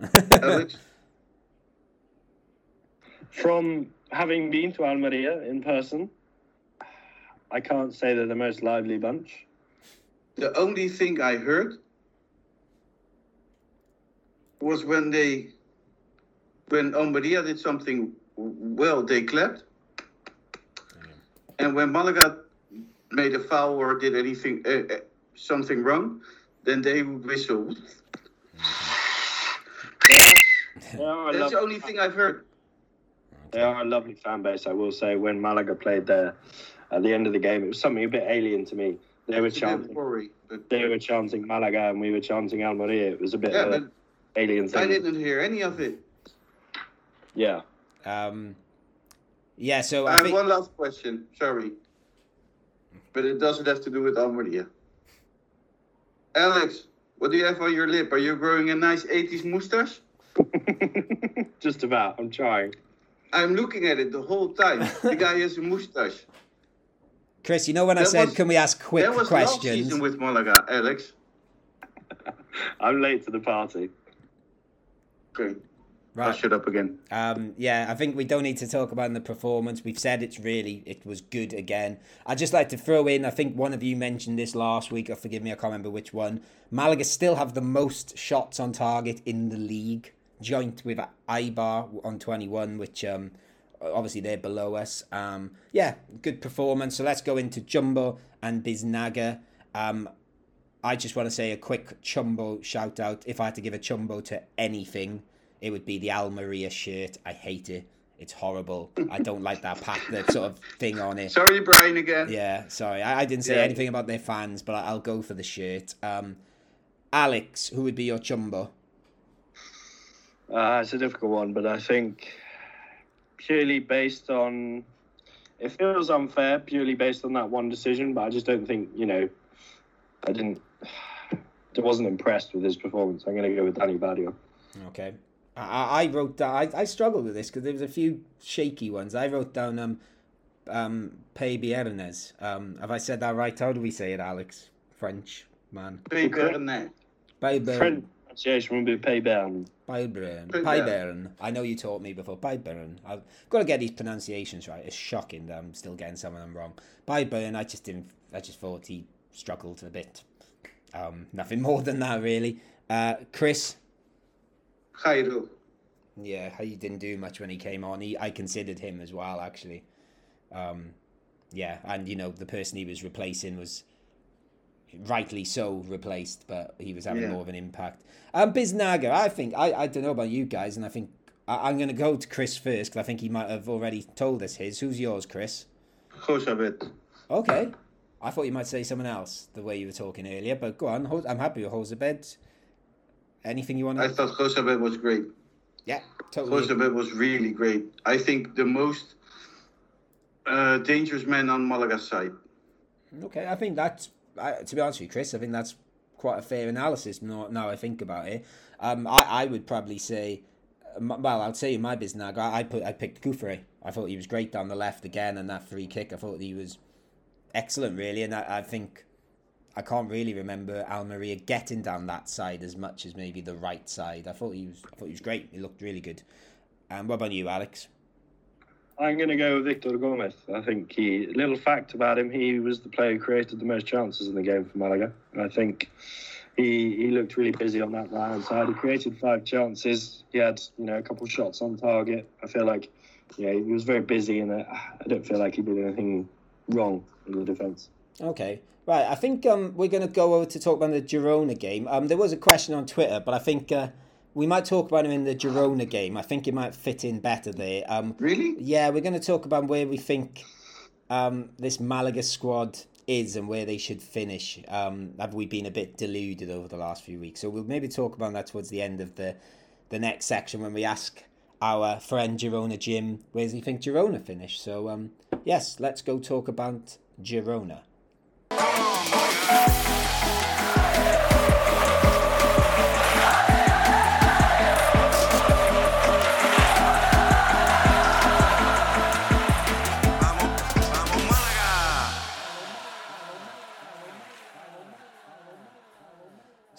Alex? From having been to Almeria in person, I can't say they're the most lively bunch. The only thing I heard was when they, when Almeria did something well, they clapped. And when Malaga made a foul or did anything, uh, uh, something wrong, then they would whistle. They That's the only thing I've heard. They are a lovely fan base, I will say. When Malaga played there at the end of the game, it was something a bit alien to me. They were It's a bit chanting, boring, but they were chanting Malaga, and we were chanting Almeria. It was a bit yeah, of but an alien I thing. didn't hear any of it. Yeah, Um, yeah, so I I have think one last question. Sorry, but it doesn't have to do with Almeria. Alex, what do you have on your lip? Are you growing a nice 80s mustache? just about. I'm trying. I'm looking at it the whole time. the guy has a mustache. Chris, you know when I said was- can we ask quick that was last questions? season with Malaga, Alex. I'm late to the party. Okay, I'll shut up again. Um, yeah, I think we don't need to talk about the performance. We've said it's really it was good again. I'd just like to throw in. I think one of you mentioned this last week. Or forgive me, I can't remember which one. Malaga still have the most shots on target in the league, joint with Eibar on twenty one, which um, obviously they're below us. Um, yeah, good performance. So let's go into Chumbo and Biznaga. Um, I just want to say a quick Chumbo shout out. If I had to give a Chumbo to anything, it would be the Almeria shirt. I hate it. It's horrible. I don't like that pat, that sort of thing on it. Sorry, Brian, again. Yeah, sorry. I, I didn't say Yeah. anything about their fans, but I, I'll go for the shirt. Um, Alex, who would be your Chumbo? Uh, it's a difficult one, but I think purely based on it feels unfair, purely based on that one decision. But I just don't think you know. I didn't. I wasn't impressed with his performance. I'm going to go with Danny Badio. Okay. I, I I wrote down. I, I struggled with this because there was a few shaky ones. I wrote down um, um, Peybernes. Um, have I said that right? How do we say it, Alex? French man. Paper and that. Beibern. French pronunciation would be Paybern. Beibern. Beibern. Beibern. I know you taught me before. Beibern. I've got to get these pronunciations right. It's shocking that I'm still getting some of them wrong. Beibern. I just didn't. I just thought he struggled a bit. Um, nothing more than that, really. Uh, Chris. Jairo. Yeah, he didn't do much when he came on. He, I considered him as well, actually. Um, yeah, and you know the person he was replacing was rightly so replaced, but he was having Yeah. more of an impact. Um, Biznaga, I think I, I don't know about you guys, and I think I, I'm going to go to Chris first because I think he might have already told us his. Who's yours, Chris? Jozabed. Okay, I thought you might say someone else the way you were talking earlier, but go on. I'm happy with Jozabed. Anything you want to... I thought Jozabed was great. Yeah, totally. Jozabed was really great. I think the most uh, dangerous man on Malaga's side. Okay, I think that's I, to be honest with you, Chris. I think that's quite a fair analysis. Now, now I think about it, um, I, I would probably say, um, well, I'll say in my business, I, I put I picked Cufré. I thought he was great down the left again, and that free kick. I thought he was excellent, really, and I, I think I can't really remember Almeria getting down that side as much as maybe the right side. I thought he was I thought he was great. He looked really good. And what about you, Alex? I'm going to go with Victor Gomez. I think he, little fact about him, he was the player who created the most chances in the game for Malaga. And I think he he looked really busy on that right hand side. He created five chances. He had, you know, a couple of shots on target. I feel like, yeah, he was very busy and uh, I don't feel like he did anything wrong in the defence. Okay. Right, I think um, we're going to go over to talk about the Girona game. Um, there was a question on Twitter, but I think uh, we might talk about him in the Girona game. I think it might fit in better there. Um, Really? yeah, we're going to talk about where we think um, this Malaga squad is and where they should finish. Um, have we been a bit deluded over the last few weeks? So we'll maybe talk about that towards the end of the the next section when we ask our friend Girona Jim where does he think Girona finish. So um, yes, let's go talk about Girona.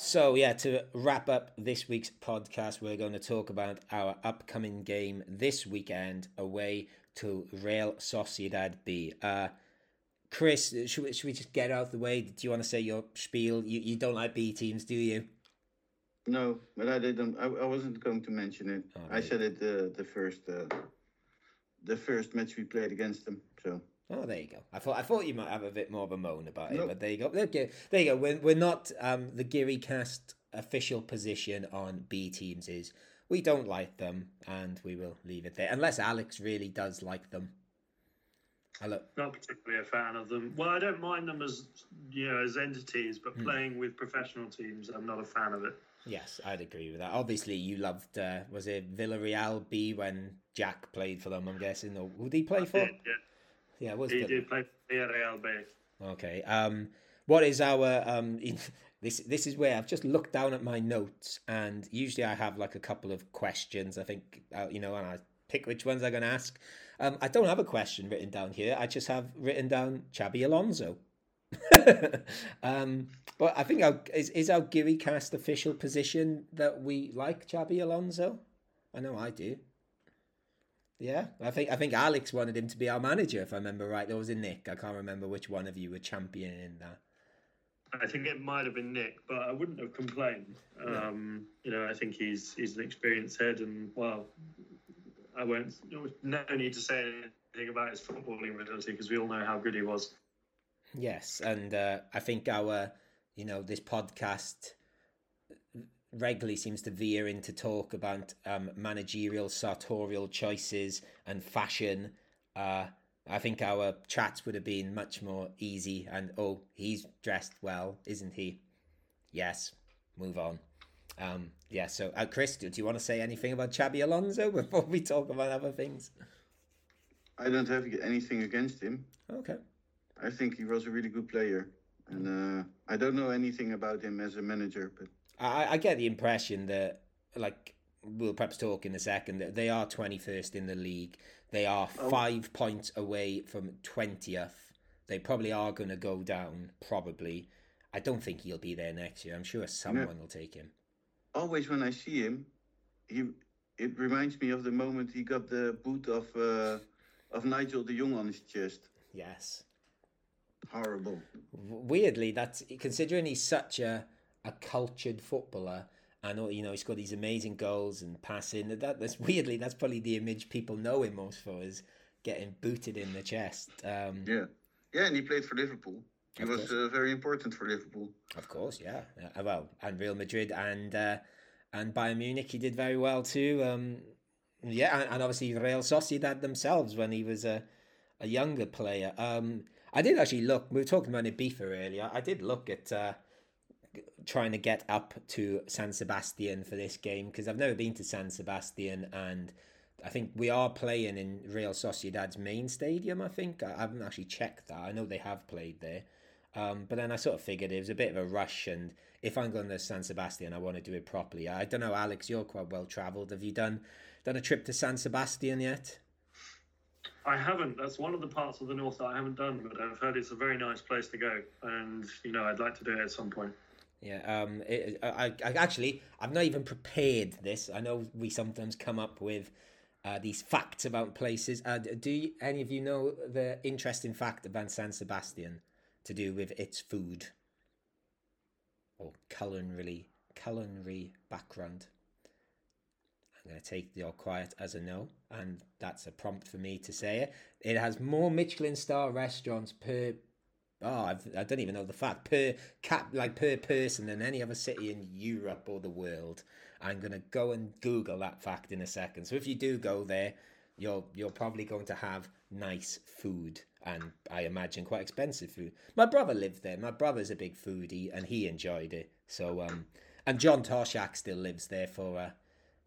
So, yeah, to wrap up this week's podcast, we're going to talk about our upcoming game this weekend away to Real Sociedad B. Uh, Chris, should we, should we just get out of the way? Do you want to say your spiel? You, you don't like B teams, do you? No, but I didn't. I, I wasn't going to mention it. Oh, I said it the the first uh, the first match we played against them. So Oh, there you go. I thought I thought you might have a bit more of a moan about it, but there you go. Okay, there you go. We're, we're not um, the Geary Cast official position on B teams is we don't like them, and we will leave it there unless Alex really does like them. Hello. Not particularly a fan of them. Well, I don't mind them as you know as entities, but Hmm. playing with professional teams, I'm not a fan of it. Yes, I'd agree with that. Obviously, you loved uh, was it Villarreal B when Jack played for them? I'm guessing, or who did he play for? Yeah, yeah. Yeah, it was He did play for Villarreal B. Okay. Um, what is our um? This this is where I've just looked down at my notes, and usually I have like a couple of questions. I think uh, you know, and I pick which ones I'm going to ask. Um, I don't have a question written down here. I just have written down Xabi Alonso. um, but I think our, is is our Geary cast official position that we like Xabi Alonso. I know I do. Yeah, I think I think Alex wanted him to be our manager, if I remember right. There was a Nick. I can't remember which one of you were championing that. I think it might have been Nick, but I wouldn't have complained. Um, you know, I think he's he's an experienced head, and well, I won't. No need to say anything about his footballing ability because we all know how good he was. Yes, and uh, I think our, you know, this podcast regularly seems to veer into talk about um, managerial, sartorial choices and fashion. Uh, I think our chats would have been much more easy. And oh, he's dressed well, isn't he? Yes. Move on. Um, yeah. So, uh, Chris, do you want to say anything about Xabi Alonso before we talk about other things? I don't have anything against him. Okay. I think he was a really good player, and uh, I don't know anything about him as a manager. But I, I get the impression that, like, we'll perhaps talk in a second, that they are 21st in the league. They are Oh. five points away from 20th. They probably are going to go down, probably. I don't think he'll be there next year. I'm sure someone will take him. always when I see him, he it reminds me of the moment he got the boot of uh, of Nigel de Jong on his chest. Yes. Horrible. Weirdly, that's considering he's such a, a cultured footballer. I know, you know, he's got these amazing goals and passing. That that's weirdly that's probably the image people know him most for is getting booted in the chest. Um, Yeah, yeah, and he played for Liverpool. He was uh, very important for Liverpool. Of course, yeah. Uh, well, and Real Madrid and uh, and Bayern Munich, he did very well too. Um, yeah, and, and obviously Real Sociedad themselves when he was a a younger player. Um, I did actually look. We were talking about Ibiza earlier. I did look at uh, trying to get up to San Sebastian for this game because I've never been to San Sebastian and. I think we are playing in Real Sociedad's main stadium. I think I haven't actually checked that. I know they have played there, um, but then I sort of figured it was a bit of a rush, and if I'm going to San Sebastian, I want to do it properly. I don't know, Alex. You're quite well travelled. Have you done done a trip to San Sebastian yet? I haven't. That's one of the parts of the north that I haven't done, but I've heard it's a very nice place to go, and you know I'd like to do it at some point. Yeah. Um. It, I, I actually I've not even prepared this. I know we sometimes come up with. Uh, these facts about places. Uh, do you, any of you know the interesting fact about San Sebastian to do with its food or culinary culinary background? I'm going to take the all quiet as a no, and that's a prompt for me to say it. It has more Michelin star restaurants per. Oh, I've, I don't even know the fact per cap like per person than any other city in Europe or the world. I'm gonna go and Google that fact in a second. So if you do go there, you're you're probably going to have nice food and I imagine quite expensive food. My brother lived there. My brother's a big foodie and he enjoyed it. So um, and John Toshack still lives there for uh,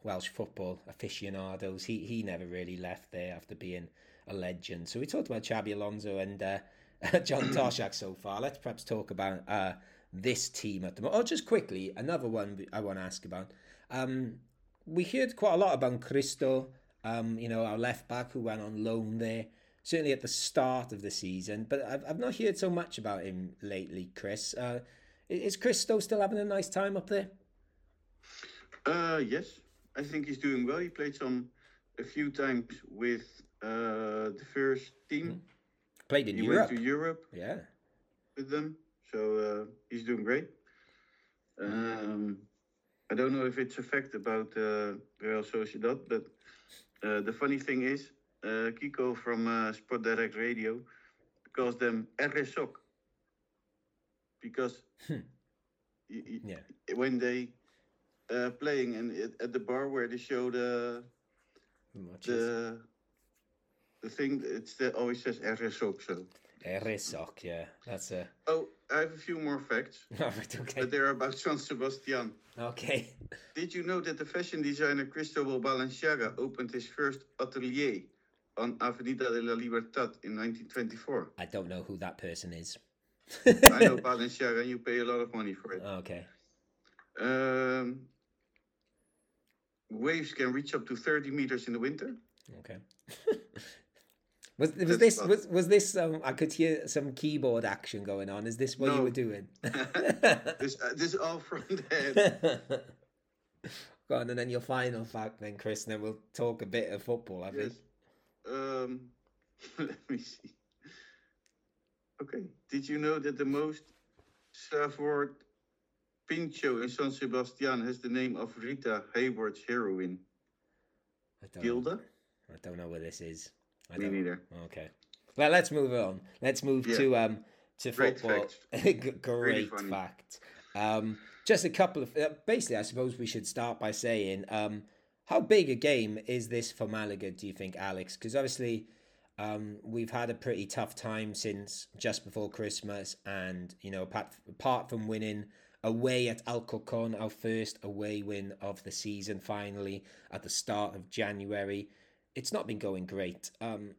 Welsh football aficionados. He he never really left there after being a legend. So we talked about Xabi Alonso and uh, John Toshack so far. Let's perhaps talk about uh, this team at the moment. Oh, just quickly, another one I want to ask about. Um, we heard quite a lot about Cristo, um, you know, our left back who went on loan there, certainly at the start of the season. But I've, I've not heard so much about him lately, Chris. Uh, is Cristo still having a nice time up there? Uh, yes, I think he's doing well. He played some a few times with uh, the first team. Played in he Europe. went to Europe Yeah. with them, so uh, he's doing great. Um, I don't know if it's a fact about uh, Real Sociedad, but uh, the funny thing is, uh, Kiko from uh, Sport Direct Radio calls them RSOC because Hmm. y- y- Yeah. when they uh, playing and it, at the bar where they show the Much the the thing, it's the, always says RSOC. So Eresok, yeah. That's a. oh, I have a few more facts, okay. but they're about San Sebastian. Okay. Did you know that the fashion designer Cristobal Balenciaga opened his first atelier on Avenida de la Libertad in 1924? I don't know who that person is. I know Balenciaga, and you pay a lot of money for it. Okay. Um, waves can reach up to 30 meters in the winter. Okay. Was was this was was this um I could hear some keyboard action going on. Is this what you were doing? This, uh, this is all from the head. Go on, and then your final fact, then Chris, and then we'll talk a bit of football. I think. Um, let me see. Okay. Did you know that the most Savord Pincho in San Sebastian has the name of Rita Hayworth's heroine, I don't Gilda? I don't know where this is. I Me neither. Okay. Well, let's move on. Let's move Yeah. to um to Great football. facts. G- Great funny. fact. Um, just a couple of uh, basically, I suppose we should start by saying um, how big a game is this for Malaga? Do you think, Alex? Because obviously. Um, we've had a pretty tough time since just before Christmas, and you know, apart, apart from winning away at Alcorcon, our first away win of the season, finally at the start of January, it's not been going great. Um,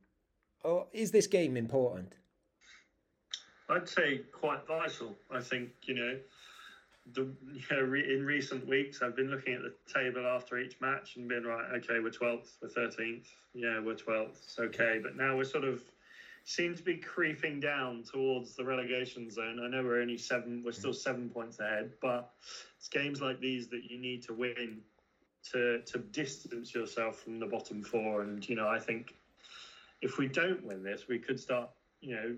or is this game important? I'd say quite vital. I think you know, the you know, re, in recent weeks I've been looking at the table after each match and been right. Okay, we're twelfth, we're thirteenth. Yeah, we're twelfth. It's okay, but now we're sort of seem to be creeping down towards the relegation zone. I know we're only seven. We're still seven points ahead, but it's games like these that you need to win to to distance yourself from the bottom four. And you know, I think if we don't win this, we could start. You know,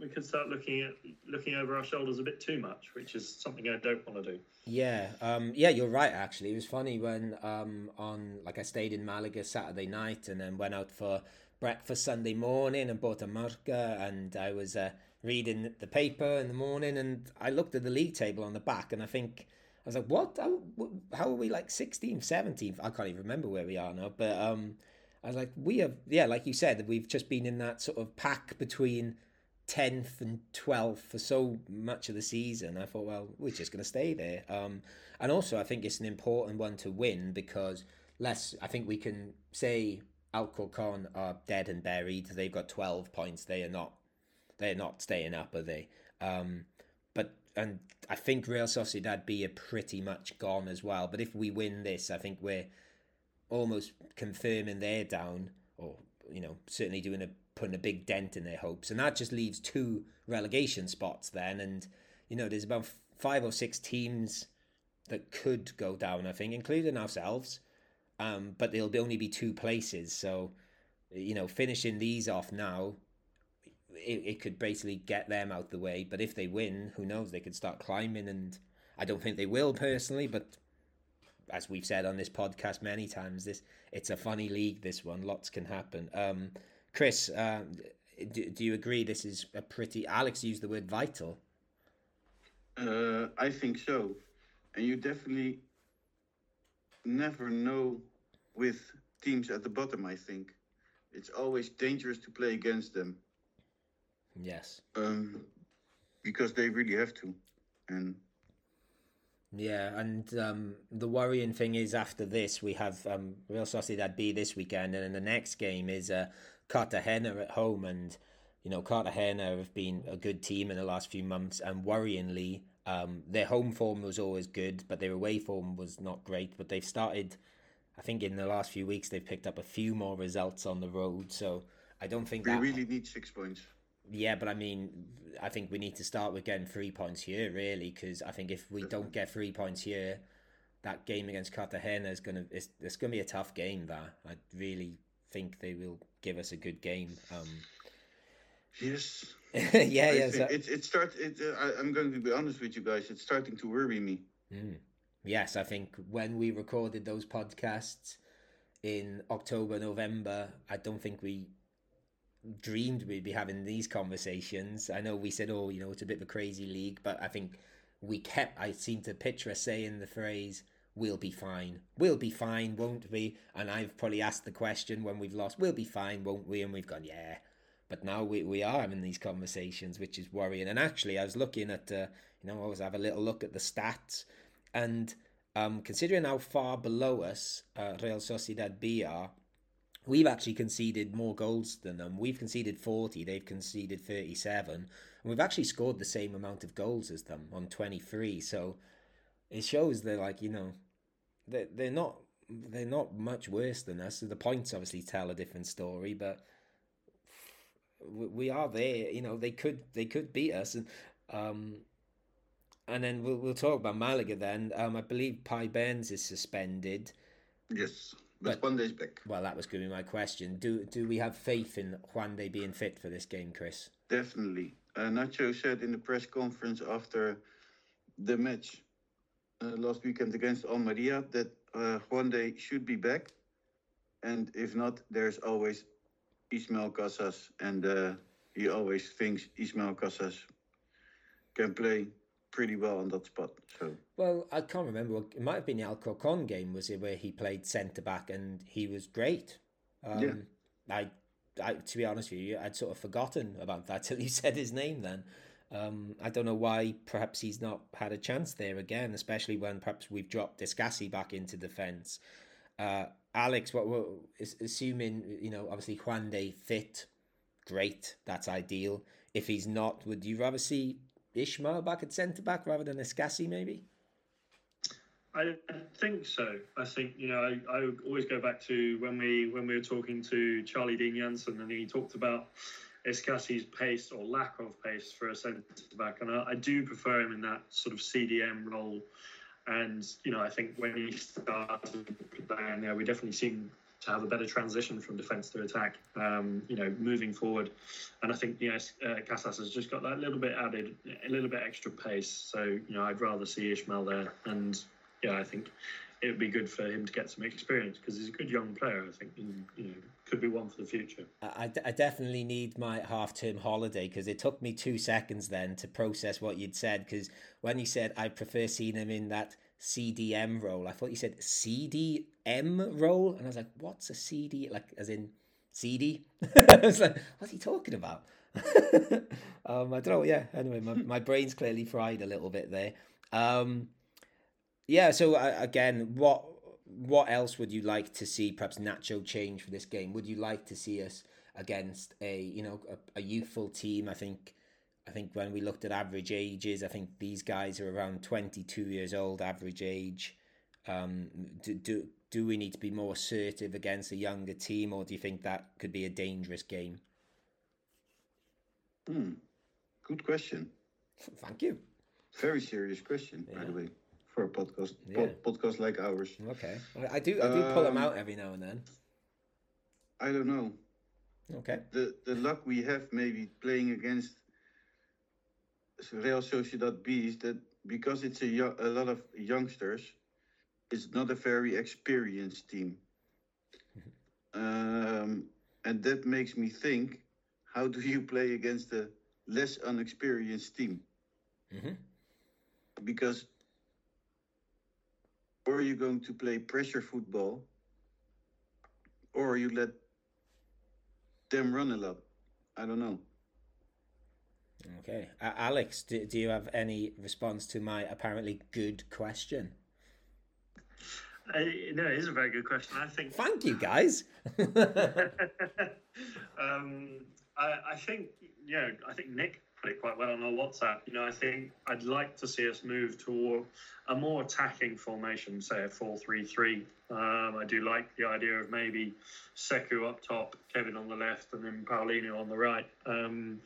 we could start looking at looking over our shoulders a bit too much, which is something I don't want to do. Yeah, um, yeah, you're right. Actually, it was funny when um, on like I stayed in Malaga Saturday night and then went out for breakfast Sunday morning and bought a marca, and I was uh, reading the paper in the morning, and I looked at the league table on the back, and I think was like, "What? How, are we like 16th, 17th? I can't even remember where we are now." But um, I was like, "We have, yeah, like you said, we've just been in that sort of pack between." 10th and 12th for so much of the season. I thought, well, we're just going to stay there. Um, and also, I think it's an important one to win because less, I think we can say Alcorcon are dead and buried. They've got 12 points. They are not, they're not staying up, are they? Um, and I think Real Sociedad B are pretty much gone as well. But if we win this, I think we're almost confirming they're down or, you know, certainly doing a putting a big dent in their hopes, and that just leaves two relegation spots then. And you know, there's about five or six teams that could go down, I think, including ourselves. Um, but there'll only be two places, so you know, finishing these off now, it, it could basically get them out the way. But if they win, who knows? They could start climbing, and I don't think they will personally, but. As we've said on this podcast many times, this it's a funny league. This one, lots can happen. Um, Chris, uh, do, do you agree this is a pretty. Alex used the word vital. Uh, I think so. And you definitely never know with teams at the bottom, I think. It's always dangerous to play against them. Yes. Um, because they really have to. And yeah, and um, the worrying thing is after this we have um, Real Sociedad B this weekend, and then the next game is uh, Cartagena at home, and you know Cartagena have been a good team in the last few months, and worryingly, um, their home form was always good, but their away form was not great. But they've started, I think, in the last few weeks they've picked up a few more results on the road. So I don't think we that really need six points. Yeah, but I mean, I think we need to start with getting three points here, really, because I think if we don't get three points here, that game against Cartagena is gonna it's, it's gonna be a tough game. That I really think they will give us a good game. Um, Yes. yeah, yeah, so- It, it start, it, uh, I, I'm going to be honest with you guys. It's starting to worry me. Mm. Yes, I think when we recorded those podcasts in October, November, I don't think we dreamed we'd be having these conversations. I know we said, oh, you know, it's a bit of a crazy league, but I think we kept, I seem to picture us saying the phrase, we'll be fine. We'll be fine, won't we? And I've probably asked the question when we've lost, we'll be fine, won't we? And we've gone, yeah. But now we, we are having these conversations, which is worrying. And actually, I was looking at, uh, you know, I always have a little look at the stats. And um, considering how far below us uh, Real Sociedad B are, we've actually conceded more goals than them. We've conceded 40, they've conceded 37. And we've actually scored the same amount of goals as them on 23. So it shows they're like, you know, they're, they're not they're not much worse than us. So the points obviously tell a different story, but we are there. You know, they could they could beat us, and um, and then we'll we'll talk about Malaga. Then um, I believe Peybernes is suspended. Yes. But, But- back. Well, that was going to be my question. Do do we have faith in Juande being fit for this game, Chris? Definitely. Uh, Nacho said in the press conference after the match uh, last weekend against Almeria that uh, Juande should be back. And if not, there's always Ismael Casas. And uh, he always thinks Ismael Casas can play pretty well on that spot. So Well, I can't remember. It might have been the Alcorcon game, was it, where he played centre back and he was great. Um, Yeah. I, I, to be honest with you, I'd sort of forgotten about that till you said his name. Then, um, I don't know why. Perhaps he's not had a chance there again, especially when perhaps we've dropped Escassi back into defence. Uh, Alex, what, is, assuming you know, obviously Juande fit, great. That's ideal. If he's not, would you rather see Ishmael back at centre back rather than Escassi, maybe? I think so. I think you know I, I always go back to when we when we were talking to Charlie Dean Jansen and he talked about Escassi's pace or lack of pace for a centre back, and I, I do prefer him in that sort of CDM role. And you know I think when he started playing there, we definitely seem to have a better transition from defence to attack. Um, you know, moving forward, and I think yes, uh, Casas has just got that little bit added, a little bit extra pace. So you know I'd rather see Ishmael there and yeah, I think it would be good for him to get some experience because he's a good young player. I think, and, you know, could be one for the future. I, I definitely need my half term holiday because it took me two seconds then to process what you'd said. Because when you said I prefer seeing him in that CDM role, I thought you said CDM role, and I was like, "What's a CD?" Like as in CD? I was like, "What's he talking about?" um, I don't know. Yeah. Anyway, my, my brain's clearly fried a little bit there. Um, yeah. So uh, again, what what else would you like to see? Perhaps Nacho change for this game. Would you like to see us against a you know a, a youthful team? I think. I think when we looked at average ages, I think these guys are around 22 years old, average age. Um, do, do do we need to be more assertive against a younger team, or do you think that could be a dangerous game? Hmm. Good question. Thank you. Very serious question, by the way, for a podcast Yeah. pod, podcast like ours. Okay, I do. I do pull them Um, out every now and then. I don't know. Okay. The the luck we have maybe playing against Real Sociedad B is that because it's a, yo- a lot of youngsters, it's not a very experienced team. Um, and that makes me think, how do you play against a less unexperienced team? hmm because or are you going to play pressure football or you let them run a lot i don't know Okay, uh, Alex, do, do you have any response to my apparently good question? Uh, no, it is a very good question. I think Thank you, guys. um, I, I think you know, I think Nick put it quite well on our WhatsApp. You know, I think I'd like to see us move toward a more attacking formation, say a four-three-three. Um, I do like the idea of maybe Sekou up top, Kevin on the left, and then Paulino on the right. Um,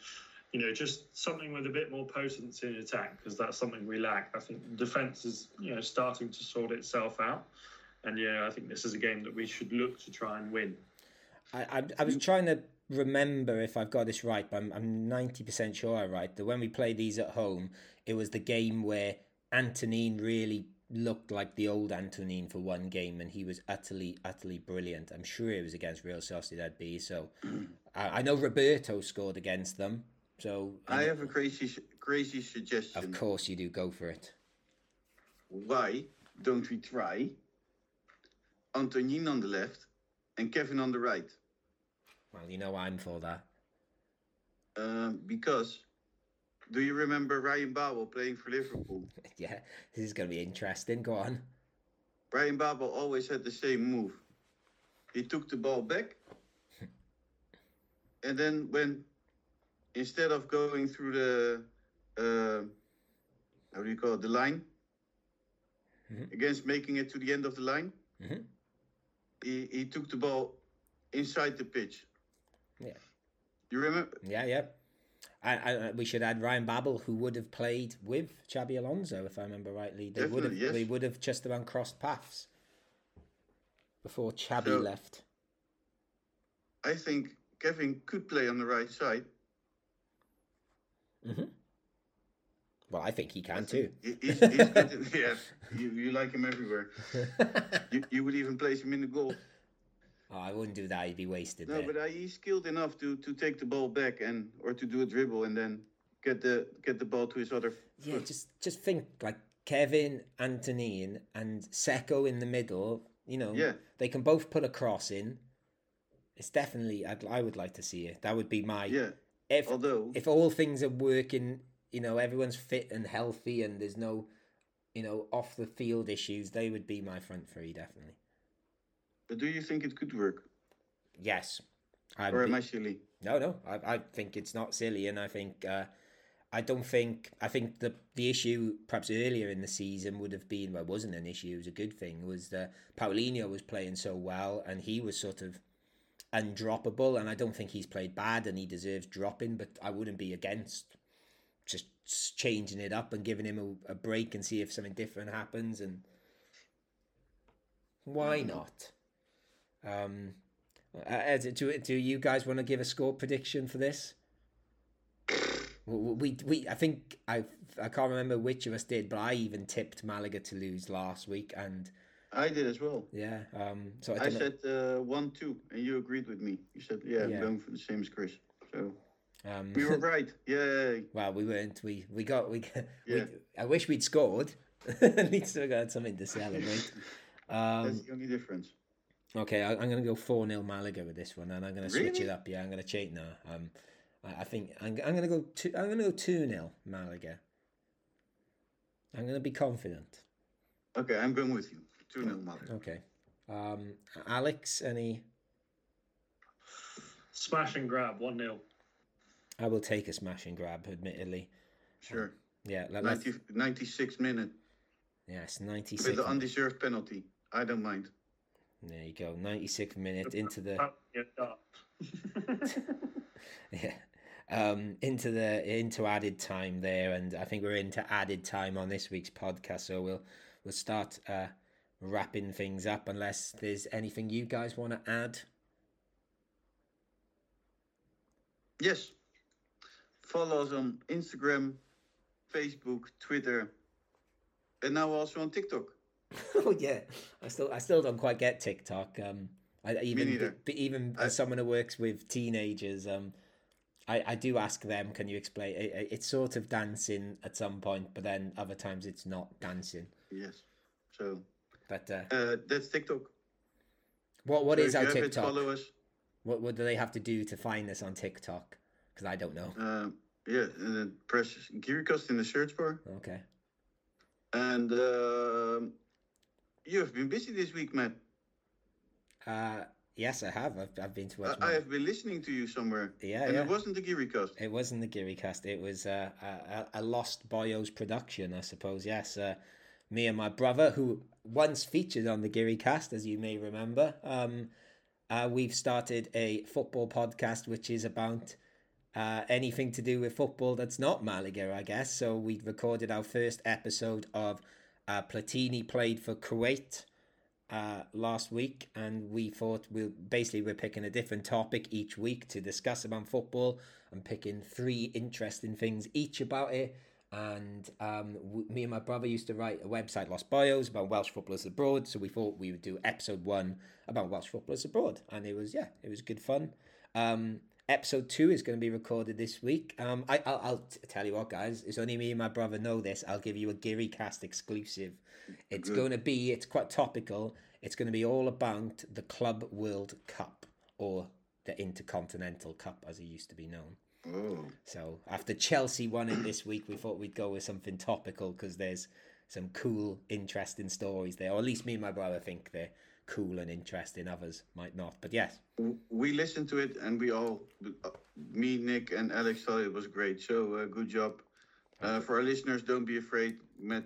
you know, just something with a bit more potency in attack because that's something we lack. I think defense is you know starting to sort itself out, and yeah, I think this is a game that we should look to try and win. I, I, I was trying to remember if I've got this right, but I'm, I'm 90% sure I'm right. That when we played these at home, it was the game where Antonin really looked like the old Antonin for one game and he was utterly, utterly brilliant. I'm sure it was against Real Sociedad B. So I know Roberto scored against them. So i have a crazy crazy suggestion. of course you do go for it. why don't we try antonin on the left and kevin on the right Well, you know I'm for that. um, because do you remember ryan babel playing for liverpool yeah, this is going to be interesting. Go on. Ryan Babel always had the same move. He took the ball back, and then when instead of going through the uh, how do you call it the line Mhm. against making it to the end of the line, Mhm. he he took the ball inside the pitch. Yeah. You remember? Yeah, yeah. I, I, we should add Ryan Babel, who would have played with Xabi Alonso, if I remember rightly. They would have, Definitely, yes. they would have just about crossed paths before Xabi So- left. I think Kevin could play on the right side. Hmm Well, I think he can too. he- He's, he's yeah, you, you like him everywhere. You, you would even place him in the goal. oh, I wouldn't do that; he'd be wasted No, there. but uh, he's skilled enough to, to take the ball back and or to do a dribble and then get the get the ball to his other. Yeah, foot. just just think like Kevin, Antonin, and Sekou in the middle. You know, Yeah. they can both put a cross in. It's definitely. I'd, I would like to see it. That would be my. yeah. If Although if all things are working, you know, everyone's fit and healthy, and there's no, you know, off the field issues, they would be my front three definitely. but do you think it could work, Yes, I or am I silly? No, no, I, I think it's not silly, and I think uh, I don't think I think the the issue perhaps earlier in the season would have been well, it wasn't an issue, it was a good thing. Was that Paulino was playing so well, and he was sort of undroppable, and I don't think he's played bad, and he deserves dropping, but I wouldn't be against just changing it up and giving him a, a break and see if something different happens, and why not? Um, uh, Ed, do, do you guys want to give a score prediction for this? We, we, we I think I I can't remember which of us did, but I even tipped Malaga to lose last week, and I did as well. Yeah. Um. So I, I said uh, one two, and you agreed with me. You said, "Yeah, Yeah. I'm going for the same as Chris." So Um, we were right. Yay! well, we weren't. We we got we. Yeah. we I wish we'd scored. At least we got something to celebrate. Um, That's the only difference. Okay, I, I'm going to go 4 0 Malaga with this one, and I'm going to switch Really? it up. Yeah, I'm going to change now. Um, I, I think I'm, I'm going to go two. I'm going to go 2 0 Malaga. I'm going to be confident. Okay, I'm going with you. Two 0 Malaga. Okay. Um, Alex, any? Smash and grab, 1 0. I will take a smash and grab, admittedly. Sure. Yeah, let, let's, 90, 96 minute yes, with the undeserved penalty. I don't mind. There you go, 96 minute into the Yeah, yeah um into the into added time there and i think we're into added time on this week's podcast so we'll we'll start uh wrapping things up unless there's anything you guys want to add Yes. Follow us on Instagram, Facebook, Twitter, and now also on TikTok. oh yeah i still i still don't quite get tiktok um I, even neither. b- even I- as someone who works with teenagers um I, I do ask them can you explain it, it- it's sort of dancing at some point but then other times it's not dancing Yes. So but uh, uh, that's TikTok. what what so is our you have it, tiktok follow us. What what do they have to do to find us on TikTok? Because I don't know. Um, yeah, and then press Gearcast in the search bar. Okay. And um, you have been busy this week, Matt. Uh, yes, I have. I've, I've been to I, watch. I my- have been listening to you somewhere. Yeah, and yeah. it wasn't the Gearycast. It wasn't the Geary cast. It was uh, a, a, a Lost Boyos production, I suppose. Yes, uh, me and my brother, who once featured on the Geary cast, as you may remember. Um, uh, we've started a football podcast, which is about uh, anything to do with football that's not Malaga, I guess. So we recorded our first episode of uh, Platini played for Kuwait uh, last week, and we thought we'll basically we're picking a different topic each week to discuss about football and picking three interesting things each about it. And um, w- me and my brother used to write a website, Lost Boyos, about Welsh footballers abroad. So we thought we would do episode one about Welsh footballers abroad, and it was yeah, it was good fun. Um, episode two is going to be recorded this week. Um, I, I'll, I'll t- tell you what, guys. It's only me and my brother know this. I'll give you a Geary Cast exclusive. It's Good. going to be. It's quite topical. It's going to be all about the Club World Cup or the Intercontinental Cup, as it used to be known. Oh, So after Chelsea won it this week, we thought we'd go with something topical because there's some cool, interesting stories there. Or at least me and my brother think they're cool and interesting. Others might not. But yes, we listened to it and we all, uh, me, Nick, and Alex thought it was great. So uh, good job. Uh, for our listeners, don't be afraid. Matt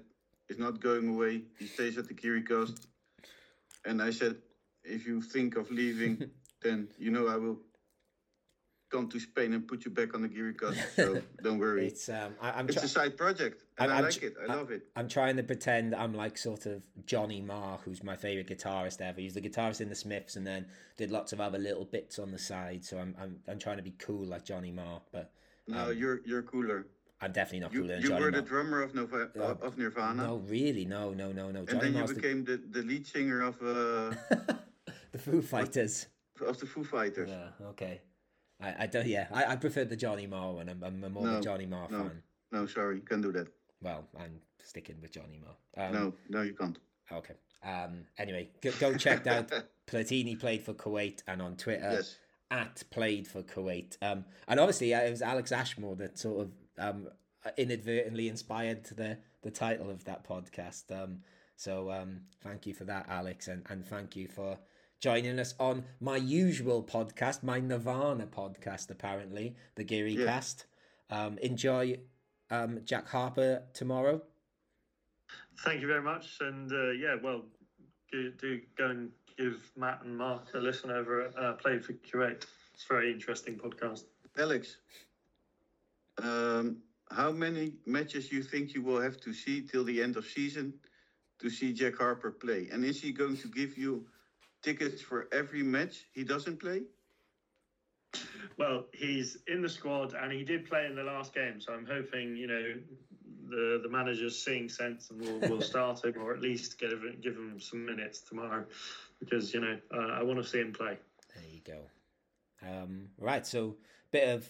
is not going away. He stays at the Gearycast. And I said, if you think of leaving, then you know I will come to Spain and put you back on the Gearycast. So don't worry. it's um, I, I'm. It's a side project, and I'm- i like it. I love it. I'm trying to pretend I'm like sort of Johnny Marr, who's my favorite guitarist ever. He's the guitarist in the Smiths, and then did lots of other little bits on the side. So I'm I'm, I'm trying to be cool like Johnny Marr, but No, um, you're you're cooler. I'm definitely not You, cooler than you Johnny were Marr. the drummer of Nova, Oh, of Nirvana, No, really, no, no, no, no. and Johnny then you Marr's the, became the, the lead singer of uh, the Foo Fighters. of the Foo Fighters. Yeah, okay. I, I don't. Yeah, I, I prefer the Johnny Marr one. I'm, I'm more of No, a Johnny Marr no. fan. No, sorry, you can't do that. Well, I'm sticking with Johnny Marr. Um, no, no, you can't. Okay. Um. Anyway, go, go check out Platini played for Kuwait and on Twitter yes. at played for Kuwait. Um. And obviously it was Alex Ashmore that sort of um inadvertently inspired the the title of that podcast. Um. So um. Thank you for that, Alex, and and thank you for joining us on my usual podcast, my Nirvana podcast, apparently the Geary Yeah. Cast. Um. Enjoy. Um. Jack Harper tomorrow. Thank you very much. And uh, yeah, well, do, do go and give Matt and Mark a listen over at uh, Play for Kuwait. It's a very interesting podcast. Alex, um, how many matches you think you will have to see till the end of season to see Jack Harper play? And is he going to give you tickets for every match he doesn't play? Well, he's in the squad and he did play in the last game, so I'm hoping, you know, the the manager's seeing sense and will will start him or at least give him give him some minutes tomorrow because you know uh, I want to see him play. There you go. Um, right, so a bit of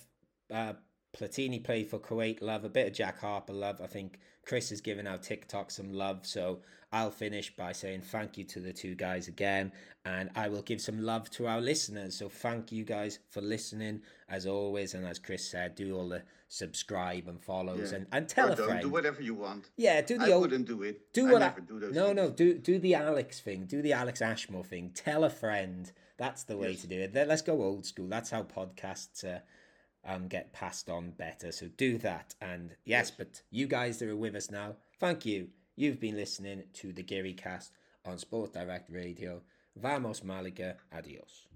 uh, Platini play for Kuwait love, a bit of Jack Harper love. I think Chris has given our TikTok some love, so I'll finish by saying thank you to the two guys again, and I will give some love to our listeners. So thank you guys for listening as always, and as Chris said, do all the subscribe and follows Yeah. and, and tell Or a friend. do whatever you want. Yeah, do the I old wouldn't do it. do what I, do those no things. no do do the Alex thing do the Alex Ashmore thing tell a friend that's the way Yes. to do it Let- let's go old school that's how podcasts uh, um get passed on better. So do that. And yes, Yes. but you guys that are with us now thank you. You've been listening to the Geary cast on Sport Direct Radio. Vamos Malaga adios